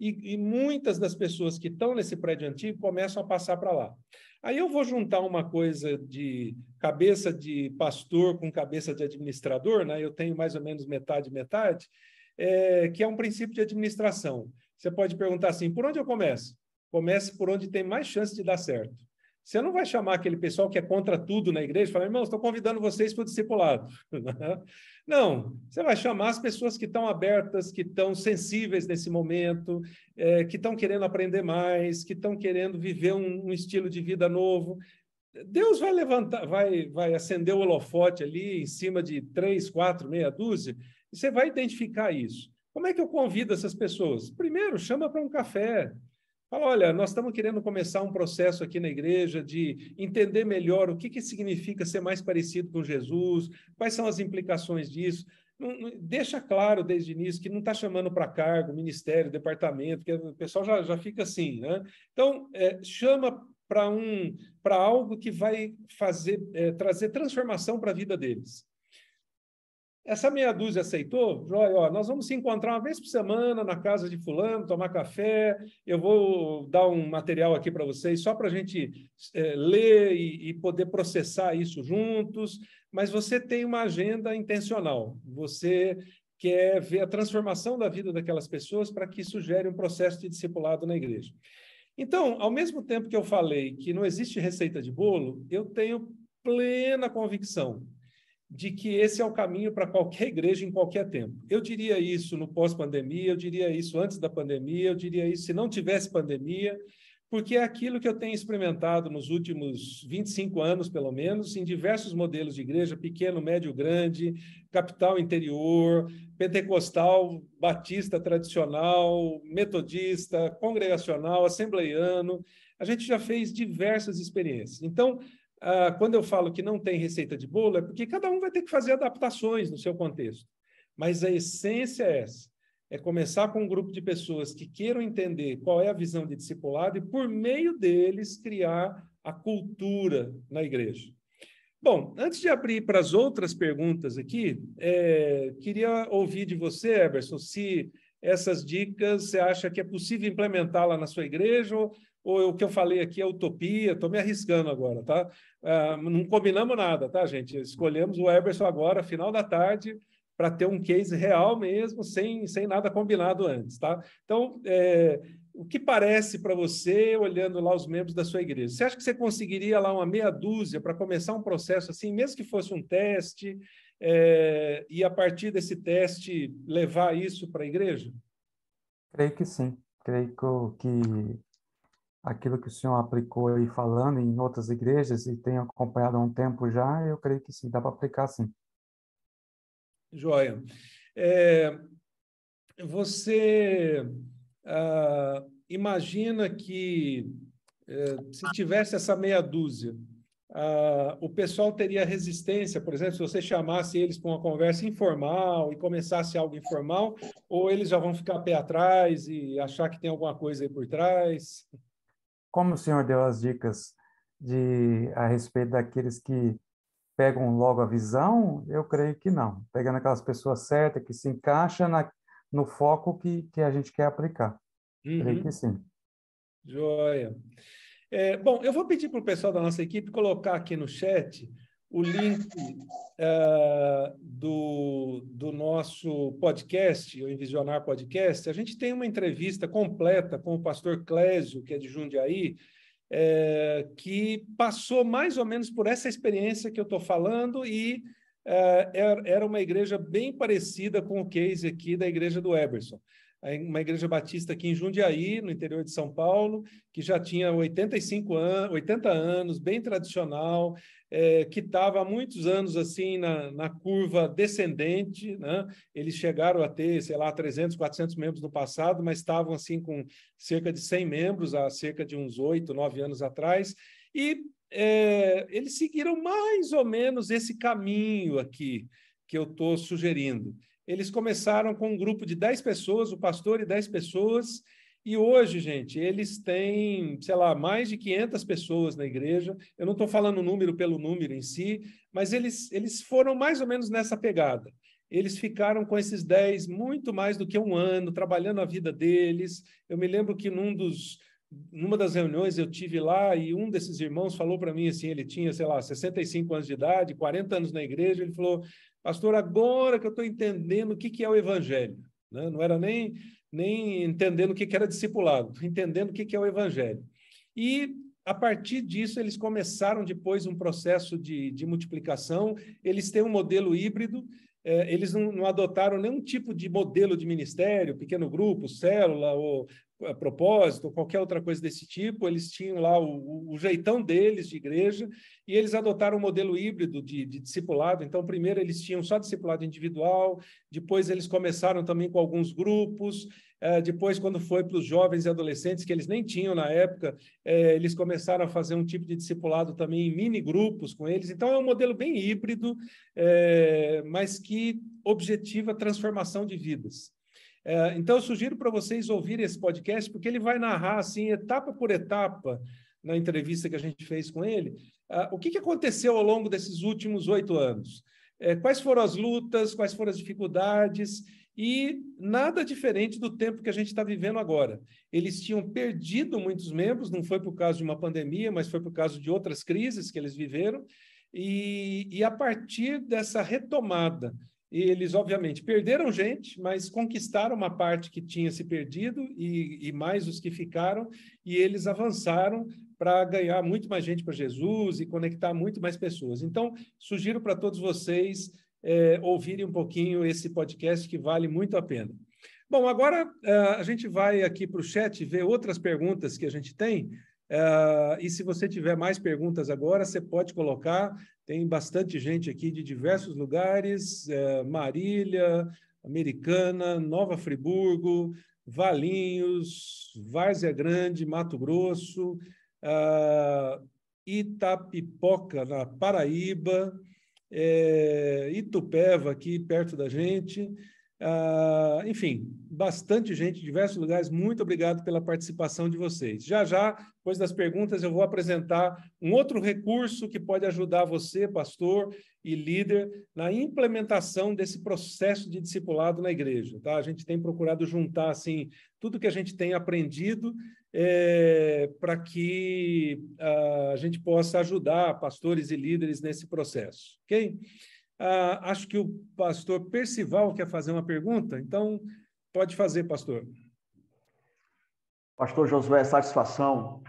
E, e muitas das pessoas que estão nesse prédio antigo começam a passar para lá. Aí eu vou juntar uma coisa de cabeça de pastor com cabeça de administrador, né? eu tenho mais ou menos metade, metade, é, que é um princípio de administração. Você pode perguntar assim: por onde eu começo? Comece por onde tem mais chance de dar certo. Você não vai chamar aquele pessoal que é contra tudo na igreja e falar, irmãos, estou convidando vocês para o discipulado. Não, você vai chamar as pessoas que estão abertas, que estão sensíveis nesse momento, é, que estão querendo aprender mais, que estão querendo viver um, um, estilo de vida novo. Deus vai levantar, vai, vai acender o holofote ali em cima de três, quatro, meia dúzia, e você vai identificar isso. Como é que eu convido essas pessoas? Primeiro, chama para um café, Fala, olha, nós estamos querendo começar um processo aqui na igreja de entender melhor o que, que significa ser mais parecido com Jesus, quais são as implicações disso. Não, não, deixa claro desde o início que não está chamando para cargo, ministério, departamento, que o pessoal já, já fica assim, né? Então, é, chama para um, para algo que vai fazer, é, trazer transformação para a vida deles. Essa meia dúzia aceitou? Joia, ó, nós vamos se encontrar uma vez por semana na casa de fulano, tomar café. Eu vou dar um material aqui para vocês, só para a gente é, ler e, e, poder processar isso juntos. Mas você tem uma agenda intencional. Você quer ver a transformação da vida daquelas pessoas para que isso gere um processo de discipulado na igreja. Então, ao mesmo tempo que eu falei que não existe receita de bolo, eu tenho plena convicção de que esse é o caminho para qualquer igreja em qualquer tempo. Eu diria isso no pós-pandemia, eu diria isso antes da pandemia, eu diria isso se não tivesse pandemia, porque é aquilo que eu tenho experimentado nos últimos 25 anos, pelo menos, em diversos modelos de igreja, pequeno, médio, grande, capital interior, pentecostal, batista tradicional, metodista, congregacional, assembleiano. A gente já fez diversas experiências. Então, ah, quando eu falo que não tem receita de bolo, é porque cada um vai ter que fazer adaptações no seu contexto. Mas a essência é essa: é começar com um grupo de pessoas que queiram entender qual é a visão de discipulado e, por meio deles, criar a cultura na igreja. Bom, antes de abrir para as outras perguntas aqui, é, queria ouvir de você, Eberson, se essas dicas você acha que é possível implementá-la na sua igreja ou ou o que eu falei aqui é utopia, estou me arriscando agora, tá? Ah, não combinamos nada, tá, gente? Escolhemos o Eberson agora, final da tarde, para ter um case real mesmo, sem, sem nada combinado antes, tá? Então, é, o que parece para você, olhando lá os membros da sua igreja? Você acha que você conseguiria lá uma meia dúzia para começar um processo assim, mesmo que fosse um teste, é, e a partir desse teste levar isso para a igreja? Creio que sim. Creio que aquilo que o senhor aplicou aí falando em outras igrejas e tem acompanhado há um tempo já, eu creio que sim, dá para aplicar sim. Joia. É, você ah, imagina que é, se tivesse essa meia dúzia, Uh, o pessoal teria resistência, por exemplo, se você chamasse eles para uma conversa informal e começasse algo informal, ou eles já vão ficar pé atrás e achar que tem alguma coisa aí por trás? Como o senhor deu as dicas de a respeito daqueles que pegam logo a visão, eu creio que não. Pegando aquelas pessoas certas que se encaixam na, no foco que, que a gente quer aplicar. Uhum. Creio que sim. Joia. É, bom, eu vou pedir para o pessoal da nossa equipe colocar aqui no chat o link uh, do, do nosso podcast, o Envisionar Podcast. A gente tem uma entrevista completa com o pastor Clésio, que é de Jundiaí, é, que passou mais ou menos por essa experiência que eu estou falando e é, era uma igreja bem parecida com o case aqui da igreja do Eberson uma igreja batista aqui em Jundiaí, no interior de São Paulo, que já tinha 85 anos, 80 anos, bem tradicional, é, que estava há muitos anos assim na, na curva descendente, né? Eles chegaram a ter, sei lá, 300, 400 membros no passado, mas estavam assim com cerca de 100 membros há cerca de uns 8, 9 anos atrás, e é, eles seguiram mais ou menos esse caminho aqui que eu estou sugerindo eles começaram com um grupo de 10 pessoas, o pastor e 10 pessoas, e hoje, gente, eles têm, sei lá, mais de 500 pessoas na igreja. Eu não estou falando número pelo número em si, mas eles, eles foram mais ou menos nessa pegada. Eles ficaram com esses 10 muito mais do que um ano, trabalhando a vida deles. Eu me lembro que num dos, numa das reuniões eu tive lá e um desses irmãos falou para mim assim, ele tinha, sei lá, 65 anos de idade, 40 anos na igreja, ele falou: Pastor, agora que eu estou entendendo o que, que é o evangelho. Né? Não era nem, nem entendendo o que, era discipulado, entendendo o que, é o evangelho. E a partir disso, eles começaram depois um processo de, de multiplicação. Eles têm um modelo híbrido, eles não, não, adotaram nenhum tipo de modelo de ministério, pequeno grupo, célula ou a propósito, ou qualquer outra coisa desse tipo, eles tinham lá o, o, jeitão deles de igreja, e eles adotaram um modelo híbrido de, de, discipulado. Então, primeiro eles tinham só discipulado individual, depois eles começaram também com alguns grupos, é, depois, quando foi para os jovens e adolescentes, que eles nem tinham na época, é, eles começaram a fazer um tipo de discipulado também em mini grupos com eles. Então, é um modelo bem híbrido, é, mas que objetiva a transformação de vidas. Então, eu sugiro para vocês ouvirem esse podcast, porque ele vai narrar, assim, etapa por etapa, na entrevista que a gente fez com ele, uh, o que, que aconteceu ao longo desses últimos oito anos. Quais foram as lutas, quais foram as dificuldades, e nada diferente do tempo que a gente está vivendo agora. Eles tinham perdido muitos membros, não foi por causa de uma pandemia, mas foi por causa de outras crises que eles viveram, e, e a partir dessa retomada eles, obviamente, perderam gente, mas conquistaram uma parte que tinha se perdido e, e mais os que ficaram, e eles avançaram para ganhar muito mais gente para Jesus e conectar muito mais pessoas. Então, sugiro para todos vocês é, ouvirem um pouquinho esse podcast que vale muito a pena. Bom, agora é, a gente vai aqui para o chat ver outras perguntas que a gente tem. É, e se você tiver mais perguntas agora, você pode colocar. Tem bastante gente aqui de diversos lugares: é, Marília, Americana, Nova Friburgo, Valinhos, Várzea Grande, Mato Grosso, uh, Itapipoca, na Paraíba, é, Itupeva, aqui perto da gente. Uh, enfim, bastante gente, diversos lugares. Muito obrigado pela participação de vocês. Já já, depois das perguntas, eu vou apresentar um outro recurso que pode ajudar você, pastor e líder, na implementação desse processo de discipulado na igreja. Tá? A gente tem procurado juntar assim tudo que a gente tem aprendido é, para que uh, a gente possa ajudar pastores e líderes nesse processo, ok? Uh, acho que o pastor Percival quer fazer uma pergunta, então pode fazer, pastor. Pastor Josué, satisfação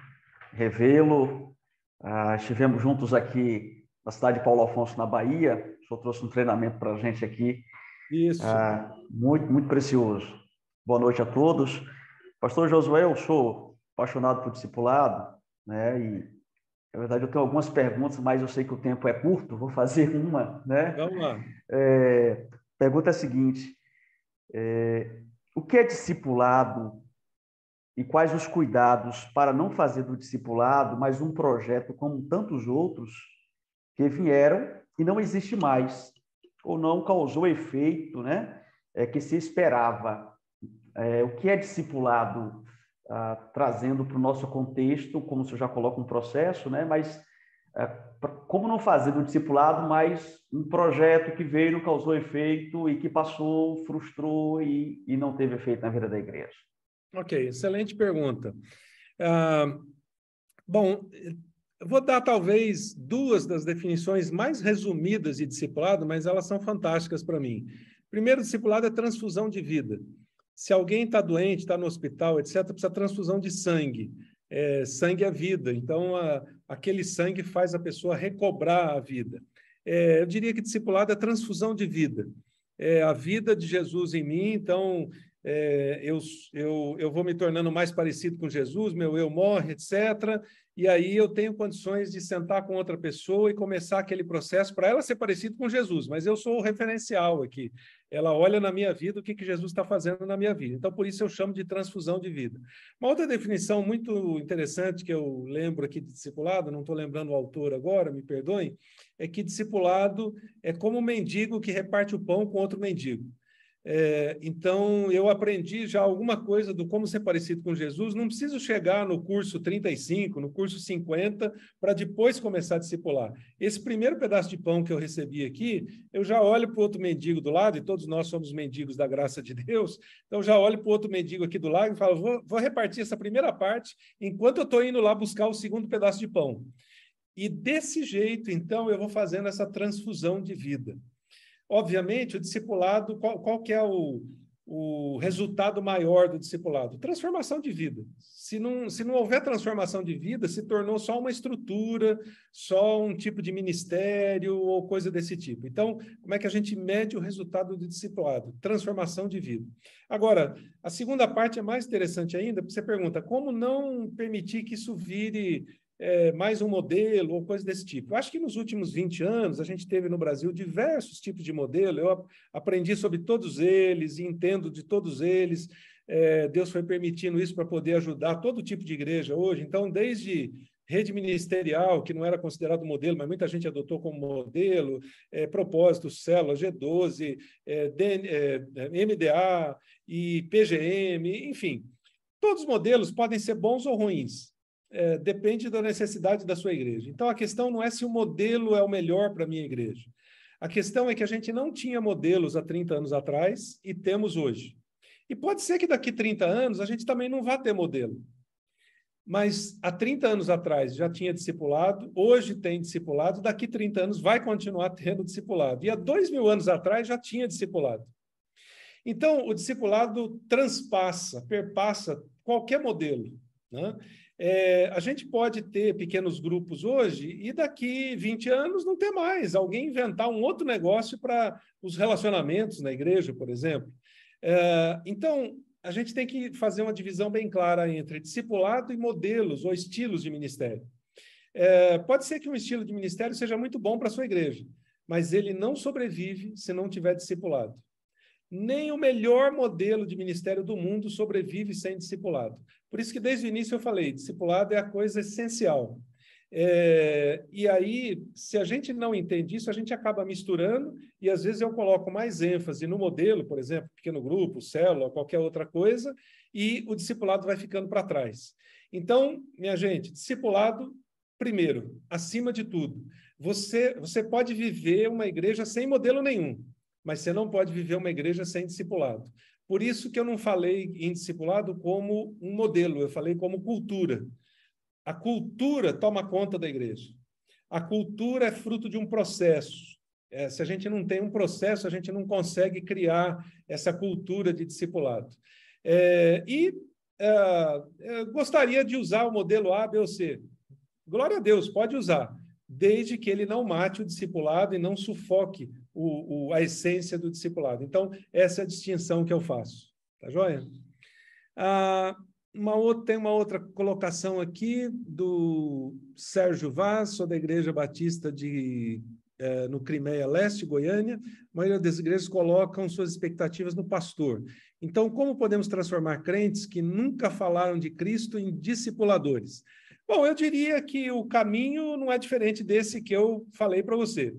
revê-lo. Uh, estivemos juntos aqui na cidade de Paulo Afonso, na Bahia. O senhor trouxe um treinamento para a gente aqui. Isso. Uh, muito, muito precioso. Boa noite a todos. Pastor Josué, eu sou apaixonado por discipulado, né? E na verdade, eu tenho algumas perguntas, mas eu sei que o tempo é curto, vou fazer uma. Né? Vamos lá. É, pergunta é a seguinte: é, o que é discipulado e quais os cuidados para não fazer do discipulado mais um projeto como tantos outros que vieram e não existe mais, ou não causou efeito né, é, que se esperava. É, o que é discipulado, ah, trazendo para o nosso contexto, como você já coloca um processo, né, mas é, como não fazer do discipulado mais um projeto que veio, não causou efeito e que passou, frustrou e, e não teve efeito na vida da igreja? Ok, excelente pergunta. Ah, bom, vou dar talvez duas das definições mais resumidas de discipulado, mas elas são fantásticas para mim. Primeiro, discipulado é transfusão de vida. Se alguém está doente, está no hospital, etc., precisa transfusão de sangue. É, sangue é vida, então a, aquele sangue faz a pessoa recobrar a vida. É, eu diria que discipulado é transfusão de vida. É a vida de Jesus em mim, então é, eu, eu, eu vou me tornando mais parecido com Jesus, meu eu morre, etc. E aí eu tenho condições de sentar com outra pessoa e começar aquele processo para ela ser parecido com Jesus, mas eu sou o referencial aqui. Ela olha na minha vida o que, que Jesus está fazendo na minha vida. Então, por isso eu chamo de transfusão de vida. Uma outra definição muito interessante que eu lembro aqui de discipulado, não estou lembrando o autor agora, me perdoem, é que discipulado é como um mendigo que reparte o pão com outro mendigo. É, então, eu aprendi já alguma coisa do como ser parecido com Jesus. Não preciso chegar no curso 35, no curso 50, para depois começar a discipular. Esse primeiro pedaço de pão que eu recebi aqui, eu já olho para o outro mendigo do lado, e todos nós somos mendigos da graça de Deus, então já olho para o outro mendigo aqui do lado e falo: vou, vou repartir essa primeira parte enquanto eu estou indo lá buscar o segundo pedaço de pão. E desse jeito, então, eu vou fazendo essa transfusão de vida. Obviamente, o discipulado, qual, qual que é o, o resultado maior do discipulado? Transformação de vida. Se não, se não houver transformação de vida, se tornou só uma estrutura, só um tipo de ministério ou coisa desse tipo. Então, como é que a gente mede o resultado do discipulado? Transformação de vida. Agora, a segunda parte é mais interessante ainda, porque você pergunta como não permitir que isso vire é, mais um modelo ou coisa desse tipo. Eu acho que nos últimos 20 anos a gente teve no Brasil diversos tipos de modelo, eu aprendi sobre todos eles e entendo de todos eles. É, Deus foi permitindo isso para poder ajudar todo tipo de igreja hoje. Então, desde rede ministerial, que não era considerado modelo, mas muita gente adotou como modelo, é, propósito, célula, G12, é, DN, é, MDA e PGM, enfim. Todos os modelos podem ser bons ou ruins é, depende da necessidade da sua igreja. Então, a questão não é se o modelo é o melhor para a minha igreja. A questão é que a gente não tinha modelos há 30 anos atrás e temos hoje. E pode ser que daqui 30 anos a gente também não vá ter modelo. Mas há 30 anos atrás já tinha discipulado, hoje tem discipulado, daqui 30 anos vai continuar tendo discipulado. E há dois mil anos atrás já tinha discipulado. Então, o discipulado transpassa, perpassa qualquer modelo. Né? É, a gente pode ter pequenos grupos hoje e daqui 20 anos não ter mais. Alguém inventar um outro negócio para os relacionamentos na igreja, por exemplo. É, então, a gente tem que fazer uma divisão bem clara entre discipulado e modelos ou estilos de ministério. É, pode ser que um estilo de ministério seja muito bom para a sua igreja, mas ele não sobrevive se não tiver discipulado. Nem o melhor modelo de ministério do mundo sobrevive sem discipulado. Por isso que desde o início eu falei, discipulado é a coisa essencial. É, e aí, se a gente não entende isso, a gente acaba misturando, e às vezes eu coloco mais ênfase no modelo, por exemplo, pequeno grupo, célula, qualquer outra coisa, e o discipulado vai ficando para trás. Então, minha gente, discipulado, primeiro, acima de tudo. Você, você pode viver uma igreja sem modelo nenhum, mas você não pode viver uma igreja sem discipulado. Por isso que eu não falei em discipulado como um modelo, eu falei como cultura. A cultura toma conta da igreja. A cultura é fruto de um processo. É, se a gente não tem um processo, a gente não consegue criar essa cultura de discipulado. É, e é, gostaria de usar o modelo A, B ou C. Glória a Deus, pode usar, desde que ele não mate o discipulado e não sufoque o, o, a essência do discipulado. Então, essa é a distinção que eu faço. Tá joia? Ah, uma outra, tem uma outra colocação aqui do Sérgio Vaz, sou da Igreja Batista de, eh, no Crimeia Leste, Goiânia. A maioria das igrejas colocam suas expectativas no pastor. Então, como podemos transformar crentes que nunca falaram de Cristo em discipuladores? Bom, eu diria que o caminho não é diferente desse que eu falei para você.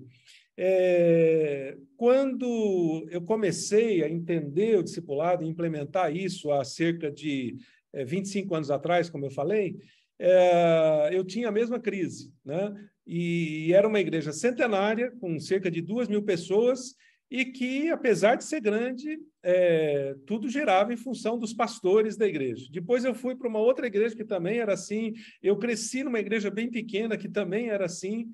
É, quando eu comecei a entender o discipulado e implementar isso há cerca de é, 25 anos atrás, como eu falei, é, eu tinha a mesma crise, né? E era uma igreja centenária, com cerca de duas mil pessoas, e que, apesar de ser grande, é, tudo girava em função dos pastores da igreja. Depois eu fui para uma outra igreja que também era assim, eu cresci numa igreja bem pequena que também era assim,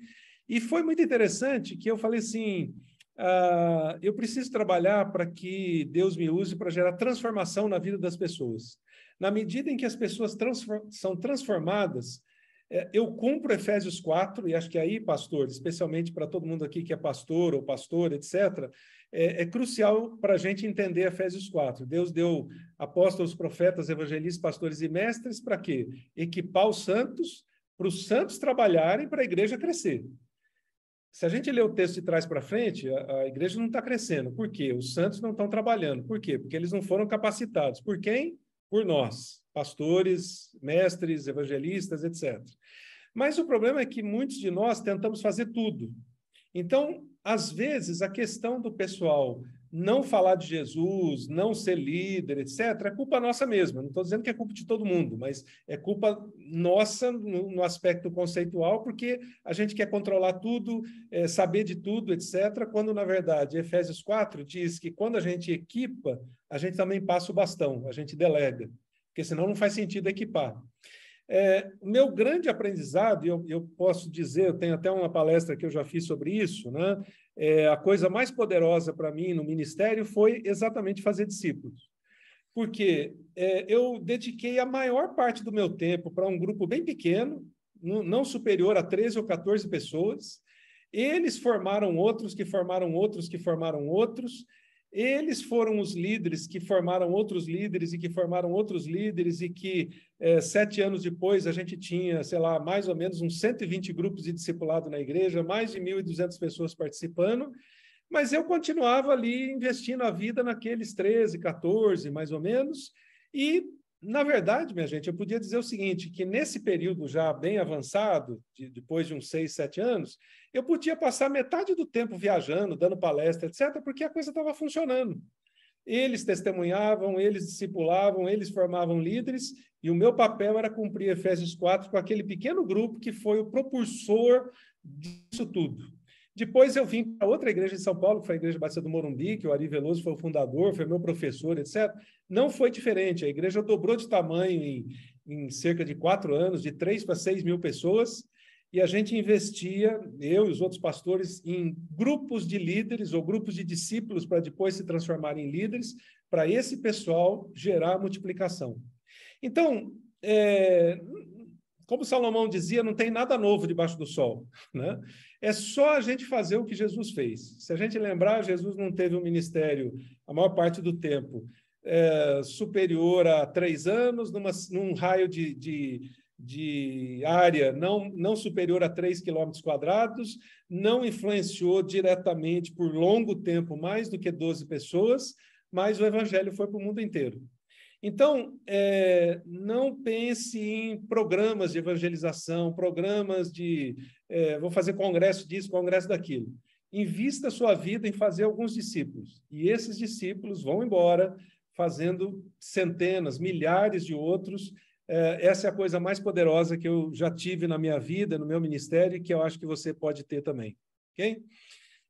e foi muito interessante que eu falei assim, ah, eu preciso trabalhar para que Deus me use para gerar transformação na vida das pessoas. Na medida em que as pessoas transform são transformadas, é, eu cumpro Efésios 4, e acho que aí, pastor, especialmente para todo mundo aqui que é pastor ou pastor, etc., é, é crucial para a gente entender Efésios 4. Deus deu apóstolos, profetas, evangelistas, pastores e mestres para quê? Equipar os santos, para os santos trabalharem para a igreja crescer. Se a gente ler o texto de trás para frente, a, a, igreja não está crescendo. Por quê? Os santos não estão trabalhando. Por quê? Porque eles não foram capacitados. Por quem? Por nós pastores, mestres, evangelistas, etc. Mas o problema é que muitos de nós tentamos fazer tudo. Então, às vezes, a questão do pessoal não falar de Jesus, não ser líder, etc., é culpa nossa mesma. Não estou dizendo que é culpa de todo mundo, mas é culpa nossa no, no aspecto conceitual, porque a gente quer controlar tudo, é, saber de tudo, etc., quando, na verdade, Efésios 4 diz que quando a gente equipa, a gente também passa o bastão, a gente delega porque senão não faz sentido equipar. É, meu grande aprendizado, eu, eu posso dizer, eu tenho até uma palestra que eu já fiz sobre isso, né? É, a coisa mais poderosa para mim no ministério foi exatamente fazer discípulos. Porque é, eu dediquei a maior parte do meu tempo para um grupo bem pequeno, não superior a 13 ou 14 pessoas. Eles formaram outros, que formaram outros, que formaram outros, eles foram os líderes que formaram outros líderes e que formaram outros líderes e que é, sete anos depois a gente tinha, sei lá, mais ou menos uns 120 grupos de discipulado na igreja, mais de 1.200 pessoas participando, mas eu continuava ali investindo a vida naqueles 13, 14, mais ou menos, e na verdade, minha gente, eu podia dizer o seguinte, que nesse período já bem avançado, de, depois de uns seis, sete anos, eu podia passar metade do tempo viajando, dando palestra, etc., porque a coisa estava funcionando. Eles testemunhavam, eles discipulavam, eles formavam líderes, e o meu papel era cumprir Efésios 4 com aquele pequeno grupo que foi o propulsor disso tudo. Depois eu vim para outra igreja em São Paulo, que foi a Igreja Batista do Morumbi, que o Ari Veloso foi o fundador, foi meu professor, etc. Não foi diferente. A igreja dobrou de tamanho em, em cerca de quatro anos, de três para seis mil pessoas, e a gente investia, eu e os outros pastores, em grupos de líderes ou grupos de discípulos para depois se transformarem em líderes, para esse pessoal gerar multiplicação. Então, é, como Salomão dizia, não tem nada novo debaixo do sol, né? É só a gente fazer o que Jesus fez. Se a gente lembrar, Jesus não teve um ministério, a maior parte do tempo, é, superior a três anos, numa, num raio de, de, de área não, não superior a 3 quilômetros quadrados, não influenciou diretamente por longo tempo mais do que 12 pessoas, mas o evangelho foi para o mundo inteiro. Então, é, não pense em programas de evangelização, programas de é, vou fazer congresso disso, congresso daquilo. Invista sua vida em fazer alguns discípulos. E esses discípulos vão embora fazendo centenas, milhares de outros. É, essa é a coisa mais poderosa que eu já tive na minha vida, no meu ministério, e que eu acho que você pode ter também. Ok?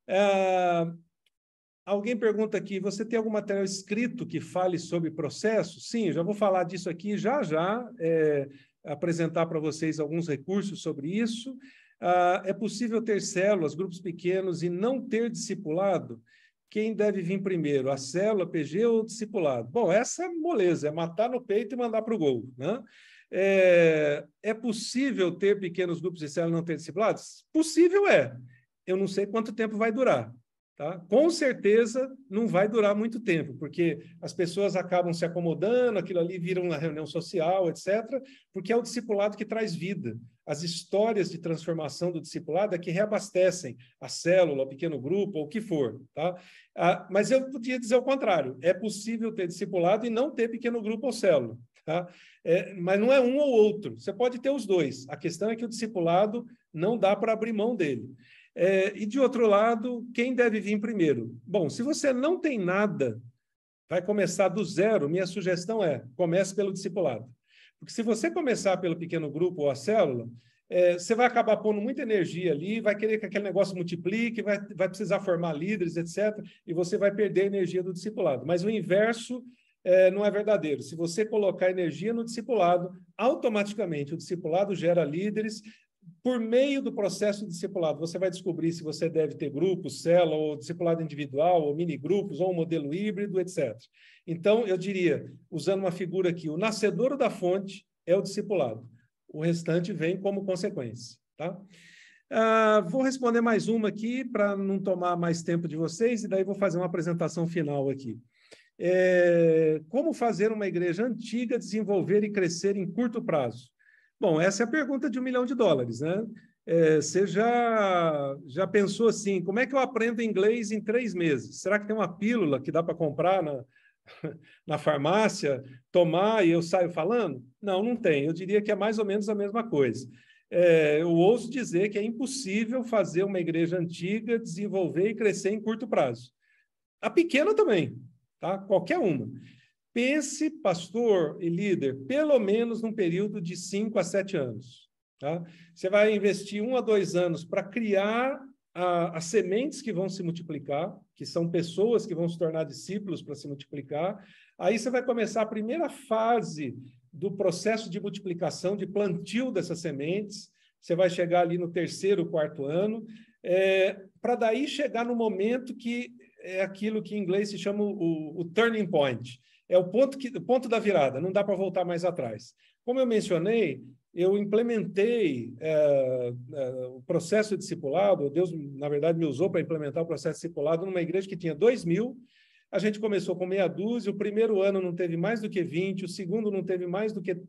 É, Alguém pergunta aqui: você tem algum material escrito que fale sobre processo? Sim, já vou falar disso aqui já já, é, apresentar para vocês alguns recursos sobre isso. Ah, é possível ter células, grupos pequenos e não ter discipulado? Quem deve vir primeiro, a célula, PG ou o discipulado? Bom, essa é moleza, é matar no peito e mandar para o gol. Né? É, é possível ter pequenos grupos de célula e não ter discipulados? Possível é. Eu não sei quanto tempo vai durar. Tá? Com certeza não vai durar muito tempo, porque as pessoas acabam se acomodando, aquilo ali vira uma reunião social, etc., porque é o discipulado que traz vida. As histórias de transformação do discipulado é que reabastecem a célula, o pequeno grupo, ou o que for. Tá? Ah, mas eu podia dizer o contrário: é possível ter discipulado e não ter pequeno grupo ou célula. Tá? É, mas não é um ou outro. Você pode ter os dois. A questão é que o discipulado não dá para abrir mão dele. É, e de outro lado, quem deve vir primeiro? Bom, se você não tem nada, vai começar do zero. Minha sugestão é comece pelo discipulado. Porque se você começar pelo pequeno grupo ou a célula, é, você vai acabar pondo muita energia ali, vai querer que aquele negócio multiplique, vai, vai precisar formar líderes, etc., e você vai perder a energia do discipulado. Mas o inverso é, não é verdadeiro. Se você colocar energia no discipulado, automaticamente o discipulado gera líderes. Por meio do processo discipulado, você vai descobrir se você deve ter grupos, célula, ou discipulado individual, ou mini grupos, ou um modelo híbrido, etc. Então, eu diria, usando uma figura aqui, o nascedor da fonte é o discipulado o restante vem como consequência. Tá? Ah, vou responder mais uma aqui para não tomar mais tempo de vocês, e daí vou fazer uma apresentação final aqui. É, como fazer uma igreja antiga desenvolver e crescer em curto prazo? Bom, essa é a pergunta de um milhão de dólares, né? É, você já, já pensou assim, como é que eu aprendo inglês em três meses? Será que tem uma pílula que dá para comprar na, na farmácia, tomar e eu saio falando? Não, não tem. Eu diria que é mais ou menos a mesma coisa. É, eu ouso dizer que é impossível fazer uma igreja antiga desenvolver e crescer em curto prazo. A pequena também, tá? Qualquer uma. Pense, pastor e líder, pelo menos num período de cinco a sete anos. Tá? Você vai investir um a dois anos para criar a, as sementes que vão se multiplicar, que são pessoas que vão se tornar discípulos para se multiplicar. Aí você vai começar a primeira fase do processo de multiplicação, de plantio dessas sementes. Você vai chegar ali no terceiro, quarto ano, é, para daí chegar no momento que é aquilo que em inglês se chama o, o turning point. É o ponto, que, o ponto da virada, não dá para voltar mais atrás. Como eu mencionei, eu implementei é, é, o processo discipulado, Deus, na verdade, me usou para implementar o processo discipulado numa igreja que tinha dois mil, a gente começou com meia dúzia, o primeiro ano não teve mais do que 20, o segundo não teve mais do que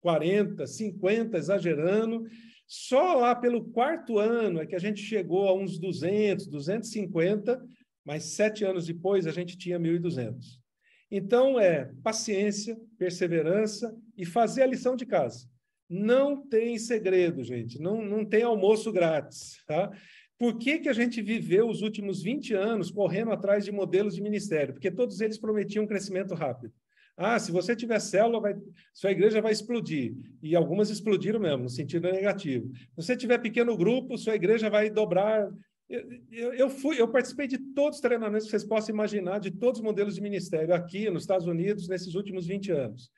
40, 50, exagerando. Só lá pelo quarto ano é que a gente chegou a uns 200, 250, mas sete anos depois a gente tinha 1.200. Então, é paciência, perseverança e fazer a lição de casa. Não tem segredo, gente. Não, não tem almoço grátis. Tá? Por que, que a gente viveu os últimos 20 anos correndo atrás de modelos de ministério? Porque todos eles prometiam um crescimento rápido. Ah, se você tiver célula, vai, sua igreja vai explodir. E algumas explodiram mesmo, no sentido negativo. Se você tiver pequeno grupo, sua igreja vai dobrar. Eu, eu, fui, eu participei de todos os treinamentos que vocês possam imaginar, de todos os modelos de ministério aqui nos Estados Unidos, nesses últimos 20 anos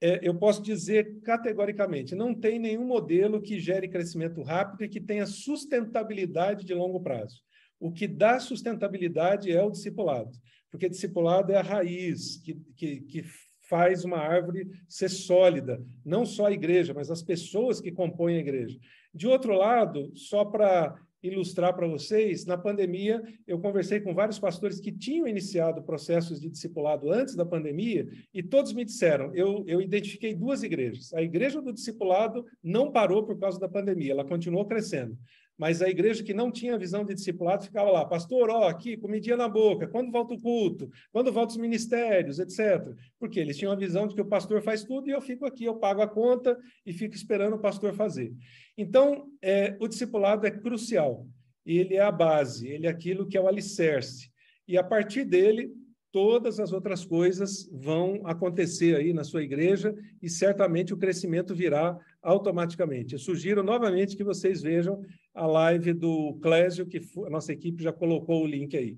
é, eu posso dizer categoricamente: não tem nenhum modelo que gere crescimento rápido e que tenha sustentabilidade de longo prazo. O que dá sustentabilidade é o discipulado, porque discipulado é a raiz que, que, que faz uma árvore ser sólida, não só a igreja, mas as pessoas que compõem a igreja. De outro lado, só para ilustrar para vocês, na pandemia, eu conversei com vários pastores que tinham iniciado processos de discipulado antes da pandemia, e todos me disseram: eu, eu identifiquei duas igrejas. A igreja do discipulado não parou por causa da pandemia, ela continuou crescendo. Mas a igreja que não tinha visão de discipulado ficava lá, pastor, ó, aqui, comidinha na boca, quando volta o culto, quando volta os ministérios, etc. Porque eles tinham a visão de que o pastor faz tudo e eu fico aqui, eu pago a conta e fico esperando o pastor fazer. Então, é, o discipulado é crucial. Ele é a base, ele é aquilo que é o alicerce. E a partir dele, todas as outras coisas vão acontecer aí na sua igreja e certamente o crescimento virá automaticamente. Eu sugiro novamente que vocês vejam a live do Clésio, que a nossa equipe já colocou o link aí.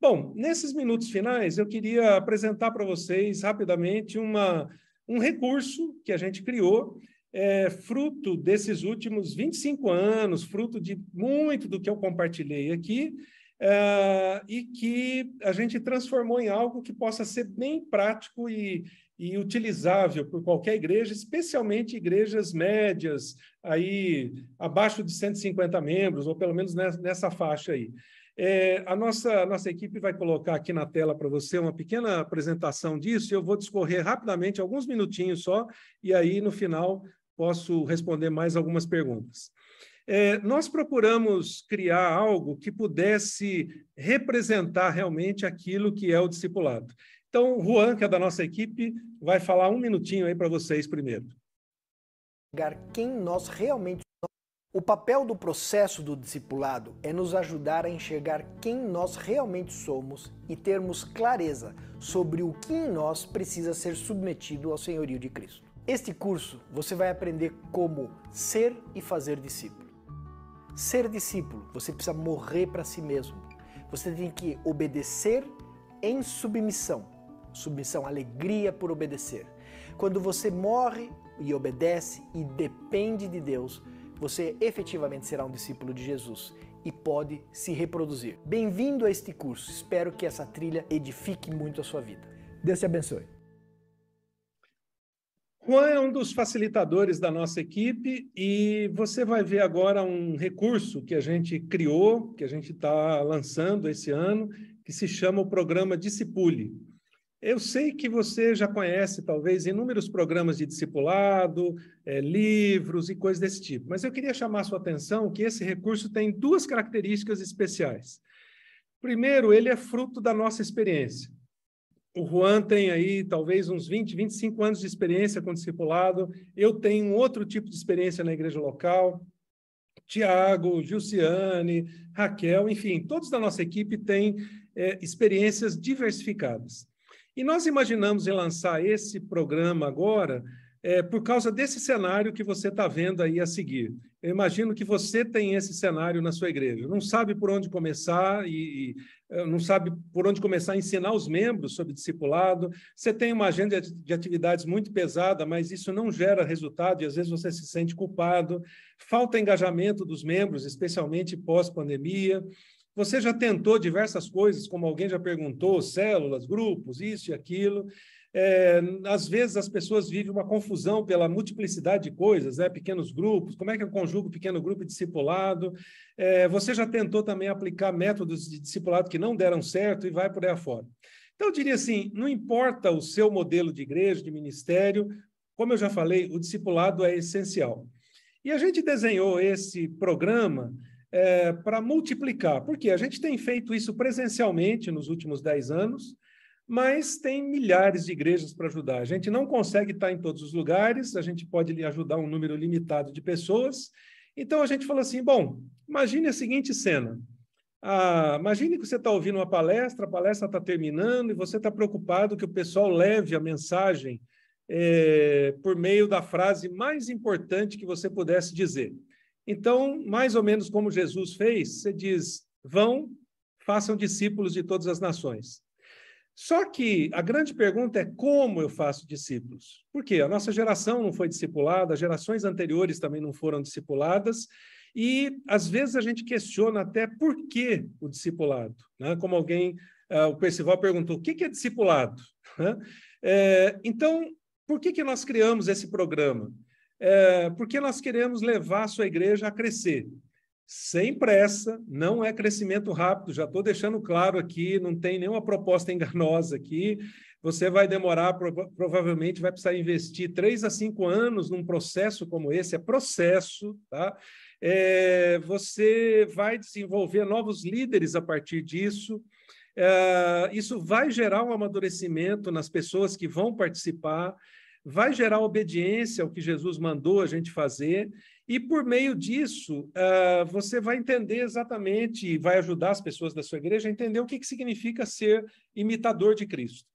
Bom, nesses minutos finais, eu queria apresentar para vocês rapidamente uma, um recurso que a gente criou é, fruto desses últimos 25 anos, fruto de muito do que eu compartilhei aqui, é, e que a gente transformou em algo que possa ser bem prático e, e utilizável por qualquer igreja, especialmente igrejas médias, aí abaixo de 150 membros, ou pelo menos nessa, faixa aí. É, a, nossa, a nossa equipe vai colocar aqui na tela para você uma pequena apresentação disso, e eu vou discorrer rapidamente, alguns minutinhos só, e aí no final posso responder mais algumas perguntas. É, nós procuramos criar algo que pudesse representar realmente aquilo que é o discipulado. Então, o Juan, que é da nossa equipe, vai falar um minutinho aí para vocês primeiro. Quem nós realmente o papel do processo do discipulado é nos ajudar a enxergar quem nós realmente somos e termos clareza sobre o que em nós precisa ser submetido ao senhorio de Cristo. Este curso você vai aprender como ser e fazer discípulo. Ser discípulo, você precisa morrer para si mesmo. Você tem que obedecer em submissão. Submissão, alegria por obedecer. Quando você morre e obedece e depende de Deus, você efetivamente será um discípulo de Jesus e pode se reproduzir. Bem-vindo a este curso. Espero que essa trilha edifique muito a sua vida. Deus te abençoe. Juan é um dos facilitadores da nossa equipe e você vai ver agora um recurso que a gente criou, que a gente está lançando esse ano, que se chama o programa Discipule. Eu sei que você já conhece, talvez, inúmeros programas de discipulado, é, livros e coisas desse tipo, mas eu queria chamar sua atenção que esse recurso tem duas características especiais. Primeiro, ele é fruto da nossa experiência. O Juan tem aí talvez uns 20, 25 anos de experiência com discipulado. Eu tenho um outro tipo de experiência na igreja local. Tiago, Gilciane, Raquel, enfim, todos da nossa equipe têm é, experiências diversificadas. E nós imaginamos em lançar esse programa agora é, por causa desse cenário que você está vendo aí a seguir. Eu imagino que você tem esse cenário na sua igreja. Não sabe por onde começar e, e eh, não sabe por onde começar a ensinar os membros sobre discipulado. Você tem uma agenda de atividades muito pesada, mas isso não gera resultado e às vezes você se sente culpado. Falta engajamento dos membros, especialmente pós-pandemia. Você já tentou diversas coisas, como alguém já perguntou, células, grupos, isso e aquilo. É, às vezes as pessoas vivem uma confusão pela multiplicidade de coisas, né? pequenos grupos, como é que eu conjugo pequeno grupo e discipulado? É, você já tentou também aplicar métodos de discipulado que não deram certo e vai por aí afora. Então, eu diria assim: não importa o seu modelo de igreja, de ministério, como eu já falei, o discipulado é essencial. E a gente desenhou esse programa é, para multiplicar, porque a gente tem feito isso presencialmente nos últimos dez anos, mas tem milhares de igrejas para ajudar. A gente não consegue estar em todos os lugares, a gente pode ajudar um número limitado de pessoas. Então a gente falou assim: bom, imagine a seguinte cena. Ah, imagine que você está ouvindo uma palestra, a palestra está terminando e você está preocupado que o pessoal leve a mensagem é, por meio da frase mais importante que você pudesse dizer. Então, mais ou menos como Jesus fez, você diz: vão, façam discípulos de todas as nações. Só que a grande pergunta é como eu faço discípulos? Porque a nossa geração não foi discipulada, gerações anteriores também não foram discipuladas, e às vezes a gente questiona até por que o discipulado. Né? Como alguém, uh, o Percival perguntou, o que, que é discipulado? É, então, por que, que nós criamos esse programa? É, porque nós queremos levar a sua igreja a crescer. Sem pressa, não é crescimento rápido, já estou deixando claro aqui, não tem nenhuma proposta enganosa aqui. Você vai demorar, provavelmente vai precisar investir três a cinco anos num processo como esse, é processo, tá? É, você vai desenvolver novos líderes a partir disso. É, isso vai gerar um amadurecimento nas pessoas que vão participar vai gerar obediência ao que Jesus mandou a gente fazer, e por meio disso, uh, você vai entender exatamente, e vai ajudar as pessoas da sua igreja a entender o que, que significa ser imitador de Cristo.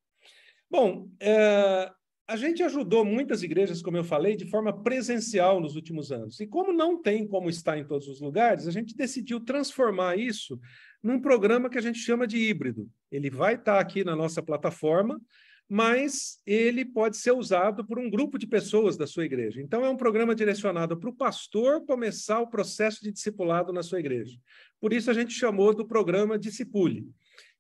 Bom, uh, a gente ajudou muitas igrejas, como eu falei, de forma presencial nos últimos anos. E como não tem como estar em todos os lugares, a gente decidiu transformar isso num programa que a gente chama de híbrido. Ele vai estar aqui na nossa plataforma, mas ele pode ser usado por um grupo de pessoas da sua igreja. Então, é um programa direcionado para o pastor começar o processo de discipulado na sua igreja. Por isso, a gente chamou do programa Discipule.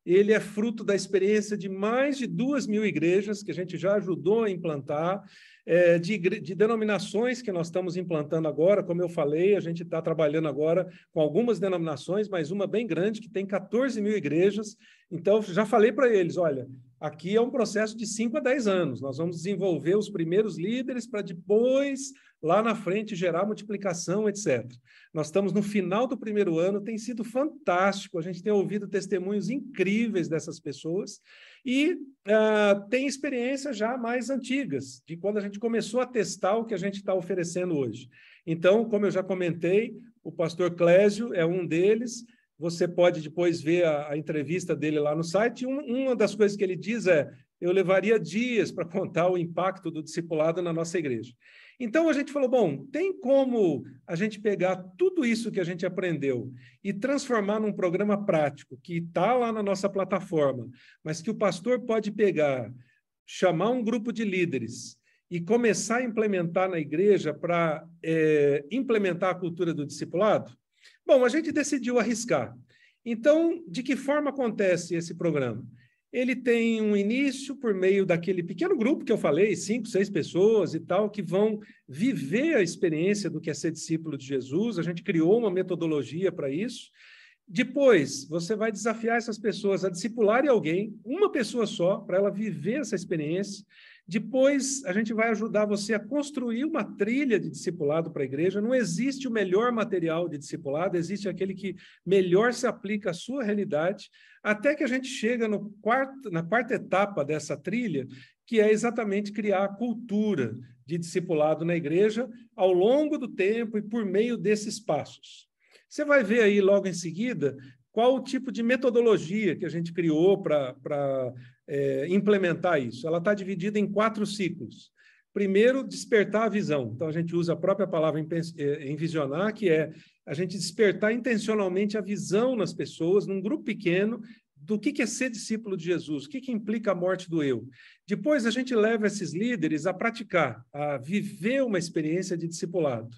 Ele é fruto da experiência de mais de duas mil igrejas que a gente já ajudou a implantar, é, de, de, denominações que nós estamos implantando agora. Como eu falei, a gente está trabalhando agora com algumas denominações, mas uma bem grande, que tem 14 mil igrejas. Então, já falei para eles: olha, Aqui é um processo de 5 a 10 anos. Nós vamos desenvolver os primeiros líderes para depois, lá na frente gerar multiplicação, etc. Nós estamos no final do primeiro ano, tem sido fantástico, a gente tem ouvido testemunhos incríveis dessas pessoas e uh, tem experiências já mais antigas, de quando a gente começou a testar o que a gente está oferecendo hoje. Então, como eu já comentei, o pastor Clésio é um deles, você pode depois ver a, a entrevista dele lá no site. Um, uma das coisas que ele diz é: eu levaria dias para contar o impacto do discipulado na nossa igreja. Então a gente falou: bom, tem como a gente pegar tudo isso que a gente aprendeu e transformar num programa prático que está lá na nossa plataforma, mas que o pastor pode pegar, chamar um grupo de líderes e começar a implementar na igreja para é, implementar a cultura do discipulado? Bom, a gente decidiu arriscar. Então, de que forma acontece esse programa? ele tem um início por meio daquele pequeno grupo que eu falei, cinco, seis pessoas e tal, que vão viver a experiência do que é ser discípulo de Jesus. A gente criou uma metodologia para isso. Depois, você vai desafiar essas pessoas a discipularem alguém, uma pessoa só, para ela viver essa experiência. Depois, a gente vai ajudar você a construir uma trilha de discipulado para a igreja. Não existe o melhor material de discipulado, existe aquele que melhor se aplica à sua realidade, até que a gente chega no quarto, na quarta etapa dessa trilha, que é exatamente criar a cultura de discipulado na igreja ao longo do tempo e por meio desses passos. Você vai ver aí logo em seguida qual o tipo de metodologia que a gente criou para é, implementar isso. Ela está dividida em quatro ciclos. Primeiro, despertar a visão. Então, a gente usa a própria palavra é, envisionar, que é a gente despertar intencionalmente a visão nas pessoas, num grupo pequeno, do que é ser discípulo de Jesus, o que implica a morte do eu. Depois, a gente leva esses líderes a praticar, a viver uma experiência de discipulado.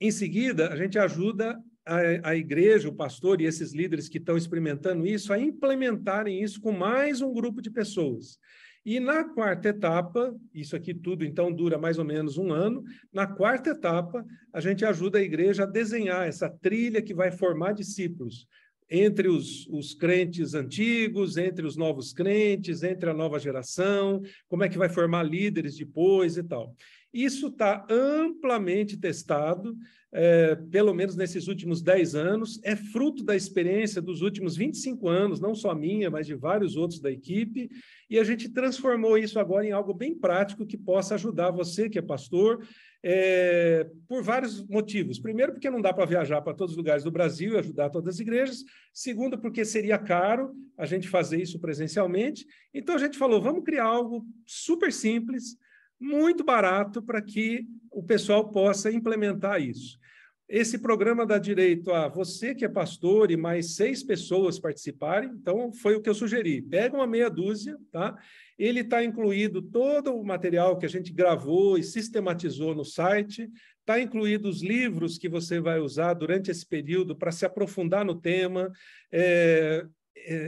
Em seguida, a gente ajuda a, a, igreja, o pastor e esses líderes que estão experimentando isso a implementarem isso com mais um grupo de pessoas. E na quarta etapa, isso aqui tudo então dura mais ou menos um ano, na quarta etapa, a gente ajuda a igreja a desenhar essa trilha que vai formar discípulos entre os, os crentes antigos, entre os novos crentes, entre a nova geração, como é que vai formar líderes depois e tal. Isso está amplamente testado, é, pelo menos nesses últimos 10 anos, é fruto da experiência dos últimos 25 anos, não só minha, mas de vários outros da equipe, e a gente transformou isso agora em algo bem prático que possa ajudar você, que é pastor, é, por vários motivos. Primeiro, porque não dá para viajar para todos os lugares do Brasil e ajudar todas as igrejas. Segundo, porque seria caro a gente fazer isso presencialmente. Então, a gente falou, vamos criar algo super simples, muito barato para que o pessoal possa implementar isso. Esse programa dá direito a você que é pastor e mais seis pessoas participarem. Então, foi o que eu sugeri. Pega uma meia dúzia, tá? Ele está incluído todo o material que a gente gravou e sistematizou no site. Está incluído os livros que você vai usar durante esse período para se aprofundar no tema. É,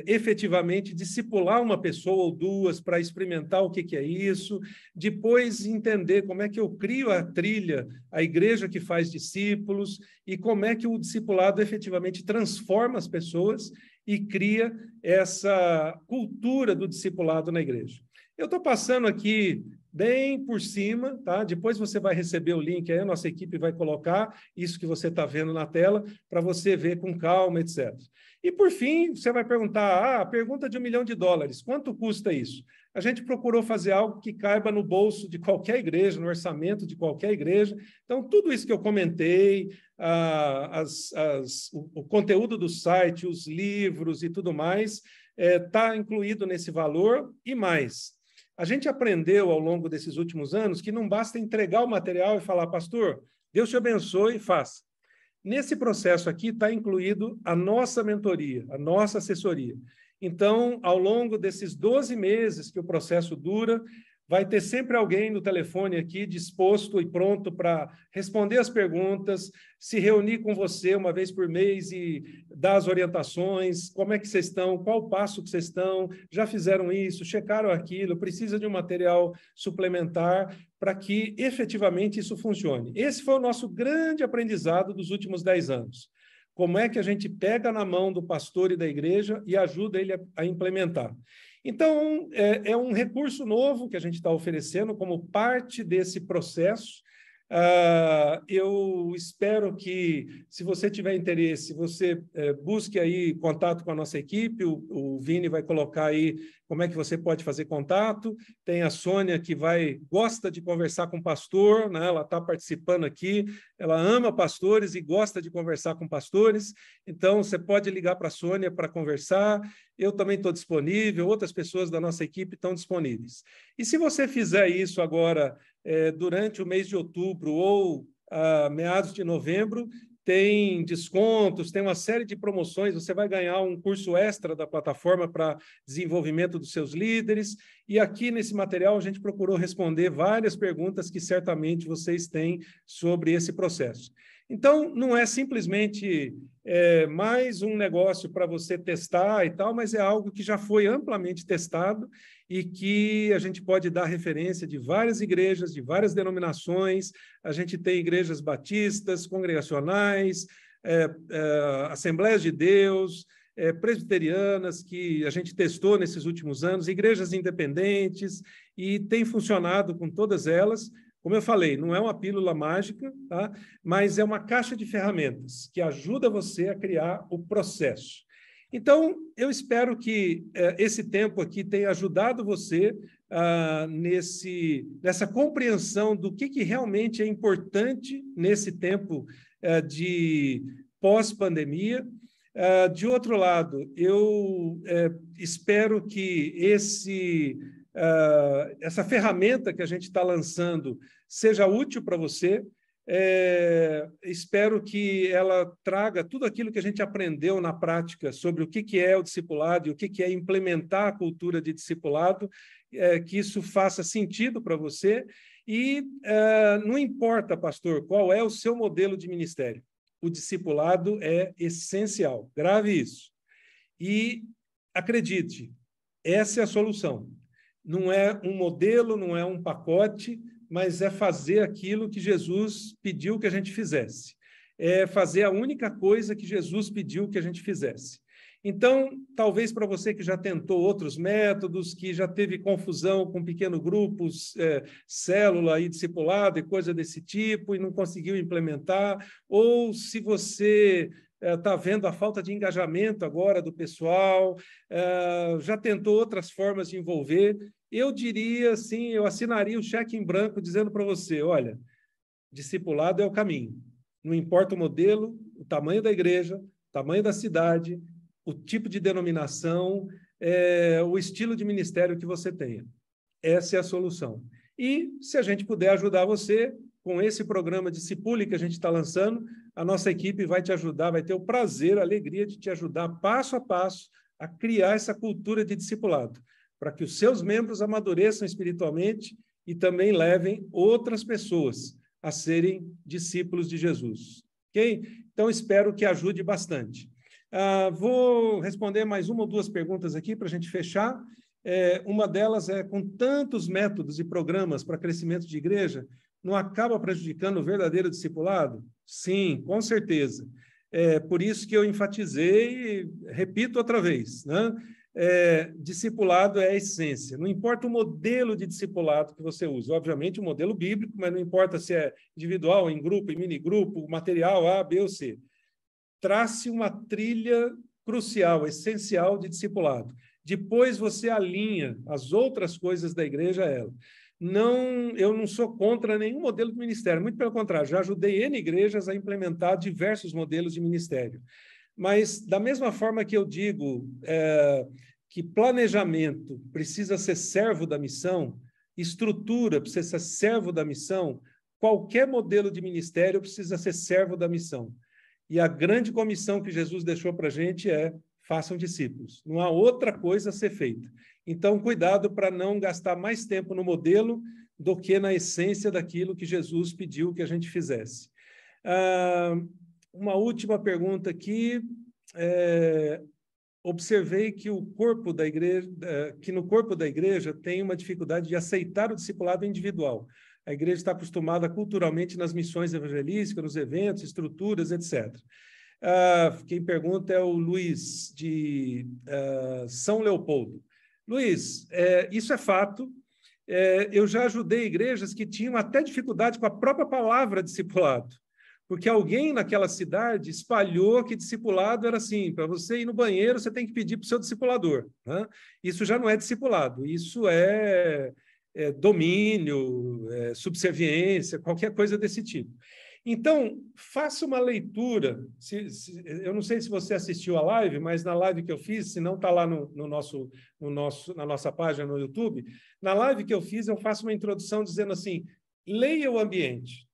efetivamente discipular uma pessoa ou duas para experimentar o que, que é isso, depois entender como é que eu crio a trilha, a igreja que faz discípulos, e como é que o discipulado efetivamente transforma as pessoas e cria essa cultura do discipulado na igreja. Eu estou passando aqui bem por cima, tá? Depois você vai receber o link aí, a nossa equipe vai colocar isso que você está vendo na tela para você ver com calma, etc. E por fim, você vai perguntar: ah, pergunta de um milhão de dólares, quanto custa isso? A gente procurou fazer algo que caiba no bolso de qualquer igreja, no orçamento de qualquer igreja. Então, tudo isso que eu comentei, ah, as, as, o, o, conteúdo do site, os livros e tudo mais, está é, incluído nesse valor e mais. A gente aprendeu ao longo desses últimos anos que não basta entregar o material e falar, pastor, Deus te abençoe e faça. Nesse processo aqui está incluído a nossa mentoria, a nossa assessoria. Então, ao longo desses 12 meses que o processo dura, vai ter sempre alguém no telefone aqui disposto e pronto para responder as perguntas, se reunir com você uma vez por mês e dar as orientações, como é que vocês estão, qual o passo que vocês estão, já fizeram isso, checaram aquilo, precisa de um material suplementar para que efetivamente isso funcione. Esse foi o nosso grande aprendizado dos últimos dez anos. Como é que a gente pega na mão do pastor e da igreja e ajuda ele a, a implementar. Então, é, é um recurso novo que a gente está oferecendo como parte desse processo. Uh, eu espero que, se você tiver interesse, você uh, busque aí contato com a nossa equipe. O, o, Vini vai colocar aí como é que você pode fazer contato. Tem a Sônia que vai gosta de conversar com pastor, né? Ela está participando aqui. Ela ama pastores e gosta de conversar com pastores. Então você pode ligar para a Sônia para conversar. Eu também estou disponível. Outras pessoas da nossa equipe estão disponíveis. E se você fizer isso agora durante o mês de outubro ou a meados de novembro, tem descontos, tem uma série de promoções. Você vai ganhar um curso extra da plataforma para desenvolvimento dos seus líderes. E aqui nesse material a gente procurou responder várias perguntas que certamente vocês têm sobre esse processo. Então, não é simplesmente é, mais um negócio para você testar e tal, mas é algo que já foi amplamente testado e que a gente pode dar referência de várias igrejas, de várias denominações. A gente tem igrejas batistas, congregacionais, é, é, Assembleias de Deus, é, presbiterianas, que a gente testou nesses últimos anos, igrejas independentes, e tem funcionado com todas elas. Como eu falei, não é uma pílula mágica, tá? mas é uma caixa de ferramentas que ajuda você a criar o processo. Então, eu espero que eh, esse tempo aqui tenha ajudado você ah, nesse, nessa compreensão do que, que realmente é importante nesse tempo eh, de pós-pandemia. Ah, de outro lado, eu eh, espero que esse uh, essa ferramenta que a gente está lançando seja útil para você. É, espero que ela traga tudo aquilo que a gente aprendeu na prática sobre o que, que é o discipulado e o que, que é implementar a cultura de discipulado, é, que isso faça sentido para você. E é, não importa, pastor, qual é o seu modelo de ministério, o discipulado é essencial. Grave isso. E acredite, essa é a solução não é um modelo, não é um pacote, mas é fazer aquilo que Jesus pediu que a gente fizesse. É fazer a única coisa que Jesus pediu que a gente fizesse. Então, talvez para você que já tentou outros métodos, que já teve confusão com pequenos grupos, é, célula e discipulado e coisa desse tipo, e não conseguiu implementar, ou se você está é, vendo a falta de engajamento agora do pessoal, é, já tentou outras formas de envolver. Eu diria assim, eu assinaria o cheque em branco dizendo para você, olha, discipulado é o caminho. Não importa o modelo, o tamanho da igreja, o tamanho da cidade, o tipo de denominação, é, o estilo de ministério que você tenha. Essa é a solução. E se a gente puder ajudar você com esse programa Discipule que a gente está lançando, a nossa equipe vai te ajudar, vai ter o prazer, a alegria de te ajudar passo a passo a criar essa cultura de discipulado, para que os seus membros amadureçam espiritualmente e também levem outras pessoas a serem discípulos de Jesus. Ok? Então, espero que ajude bastante. Ah, vou responder mais uma ou duas perguntas aqui para a gente fechar. É, uma delas é: com tantos métodos e programas para crescimento de igreja, não acaba prejudicando o verdadeiro discipulado? Sim, com certeza. É por isso que eu enfatizei, repito outra vez, né? É, discipulado é a essência. Não importa o modelo de discipulado que você usa, obviamente o modelo bíblico, mas não importa se é individual, em grupo, em mini grupo, material A, B ou C. Trace uma trilha crucial, essencial de discipulado. Depois você alinha as outras coisas da igreja a ela não, eu não sou contra nenhum modelo de ministério, muito pelo contrário, já ajudei N igrejas a implementar diversos modelos de ministério. Mas, da mesma forma que eu digo é, que planejamento precisa ser servo da missão, estrutura precisa ser servo da missão, qualquer modelo de ministério precisa ser servo da missão. E a grande comissão que Jesus deixou para a gente é façam discípulos. Não há outra coisa a ser feita. Então, cuidado para não gastar mais tempo no modelo do que na essência daquilo que Jesus pediu que a gente fizesse. Ah, uma última pergunta aqui. É, observei que o corpo da igreja, que no corpo da igreja tem uma dificuldade de aceitar o discipulado individual. A igreja está acostumada culturalmente nas missões evangelísticas, nos eventos, estruturas, etc. Uh, quem pergunta é o Luiz, de uh, São Leopoldo. Luiz, é, isso é fato. É, eu já ajudei igrejas que tinham até dificuldade com a própria palavra discipulado, porque alguém naquela cidade espalhou que discipulado era assim: para você ir no banheiro, você tem que pedir para o seu discipulador. Né? Isso já não é discipulado, isso é, é domínio, é subserviência, qualquer coisa desse tipo. Então, faça uma leitura. Se, se, eu não sei se você assistiu a live, mas na live que eu fiz, se não está lá no, no, nosso, no nosso, na nossa página no YouTube, na live que eu fiz, eu faço uma introdução dizendo assim: leia o ambiente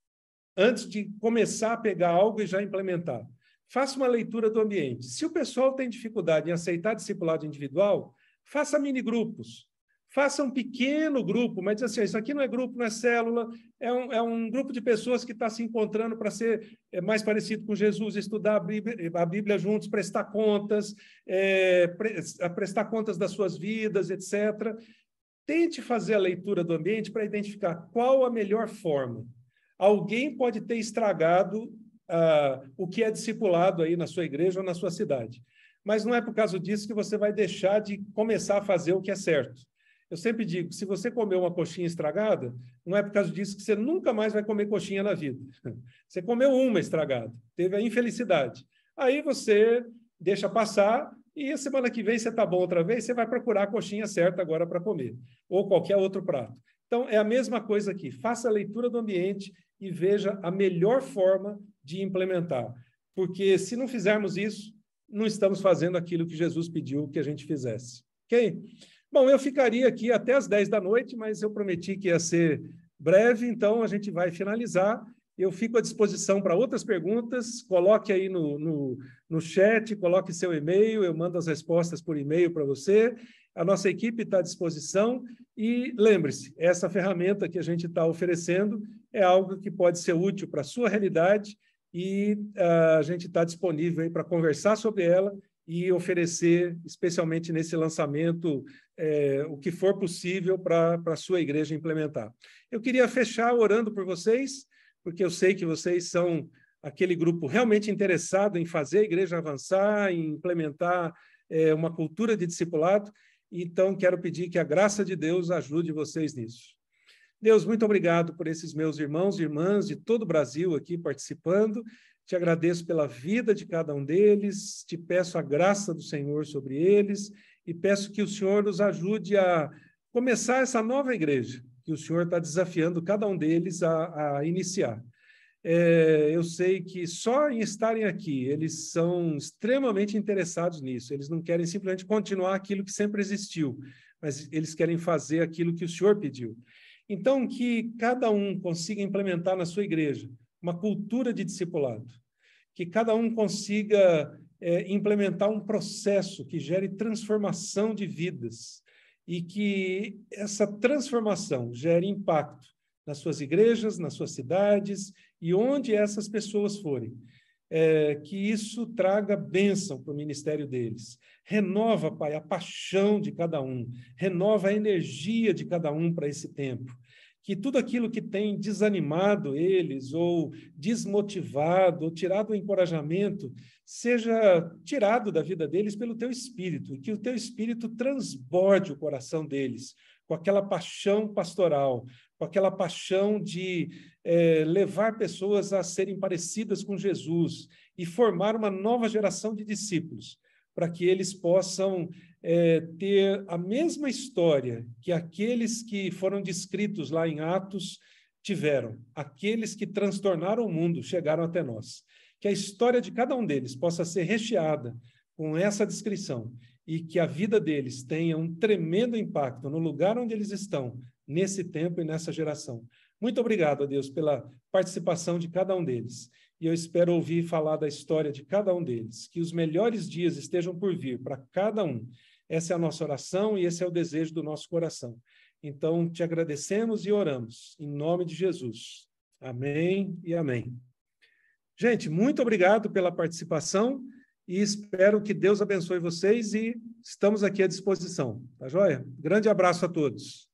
antes de começar a pegar algo e já implementar. Faça uma leitura do ambiente. Se o pessoal tem dificuldade em aceitar discipulado individual, faça mini grupos. Faça um pequeno grupo, mas assim, isso aqui não é grupo, não é célula, é um, é um grupo de pessoas que está se encontrando para ser é, mais parecido com Jesus, estudar a Bíblia, a Bíblia juntos, prestar contas, é, pre, prestar contas das suas vidas, etc. Tente fazer a leitura do ambiente para identificar qual a melhor forma. Alguém pode ter estragado uh, o que é discipulado aí na sua igreja ou na sua cidade. Mas não é por causa disso que você vai deixar de começar a fazer o que é certo. Eu sempre digo, se você comer uma coxinha estragada, não é por causa disso que você nunca mais vai comer coxinha na vida. Você comeu uma estragada, teve a infelicidade. Aí você deixa passar e a semana que vem você está bom outra vez, você vai procurar a coxinha certa agora para comer, ou qualquer outro prato. Então, é a mesma coisa aqui. Faça a leitura do ambiente e veja a melhor forma de implementar. Porque se não fizermos isso, não estamos fazendo aquilo que Jesus pediu que a gente fizesse. Ok? Bom, eu ficaria aqui até as 10 da noite, mas eu prometi que ia ser breve, então a gente vai finalizar. Eu fico à disposição para outras perguntas. Coloque aí no, no, no chat, coloque seu e-mail, eu mando as respostas por e-mail para você. A nossa equipe está à disposição. E lembre-se, essa ferramenta que a gente está oferecendo é algo que pode ser útil para a sua realidade e uh, a gente está disponível para conversar sobre ela e oferecer, especialmente nesse lançamento, é, o que for possível para a sua igreja implementar. Eu queria fechar orando por vocês, porque eu sei que vocês são aquele grupo realmente interessado em fazer a igreja avançar, em implementar é, uma cultura de discipulado. Então, quero pedir que a graça de Deus ajude vocês nisso. Deus, muito obrigado por esses meus irmãos e irmãs de todo o Brasil aqui participando. Te agradeço pela vida de cada um deles, te peço a graça do Senhor sobre eles e peço que o Senhor nos ajude a começar essa nova igreja que o Senhor está desafiando cada um deles a, a iniciar. É, eu sei que só em estarem aqui, eles são extremamente interessados nisso. Eles não querem simplesmente continuar aquilo que sempre existiu, mas eles querem fazer aquilo que o Senhor pediu. Então, que cada um consiga implementar na sua igreja uma cultura de discipulado, que cada um consiga é, implementar um processo que gere transformação de vidas e que essa transformação gere impacto nas suas igrejas, nas suas cidades e onde essas pessoas forem. É, que isso traga bênção para o ministério deles. Renova, Pai, a paixão de cada um, renova a energia de cada um para esse tempo que tudo aquilo que tem desanimado eles, ou desmotivado, ou tirado o encorajamento, seja tirado da vida deles pelo teu espírito, e que o teu espírito transborde o coração deles com aquela paixão pastoral, com aquela paixão de é, levar pessoas a serem parecidas com Jesus e formar uma nova geração de discípulos, para que eles possam é, ter a mesma história que aqueles que foram descritos lá em Atos tiveram, aqueles que transtornaram o mundo chegaram até nós. Que a história de cada um deles possa ser recheada com essa descrição e que a vida deles tenha um tremendo impacto no lugar onde eles estão, nesse tempo e nessa geração. Muito obrigado, a Deus, pela participação de cada um deles. E eu espero ouvir falar da história de cada um deles. Que os melhores dias estejam por vir para cada um essa é a nossa oração e esse é o desejo do nosso coração. Então, te agradecemos e oramos, em nome de Jesus. Amém e amém. Gente, muito obrigado pela participação e espero que Deus abençoe vocês e estamos aqui à disposição. Tá joia? Grande abraço a todos.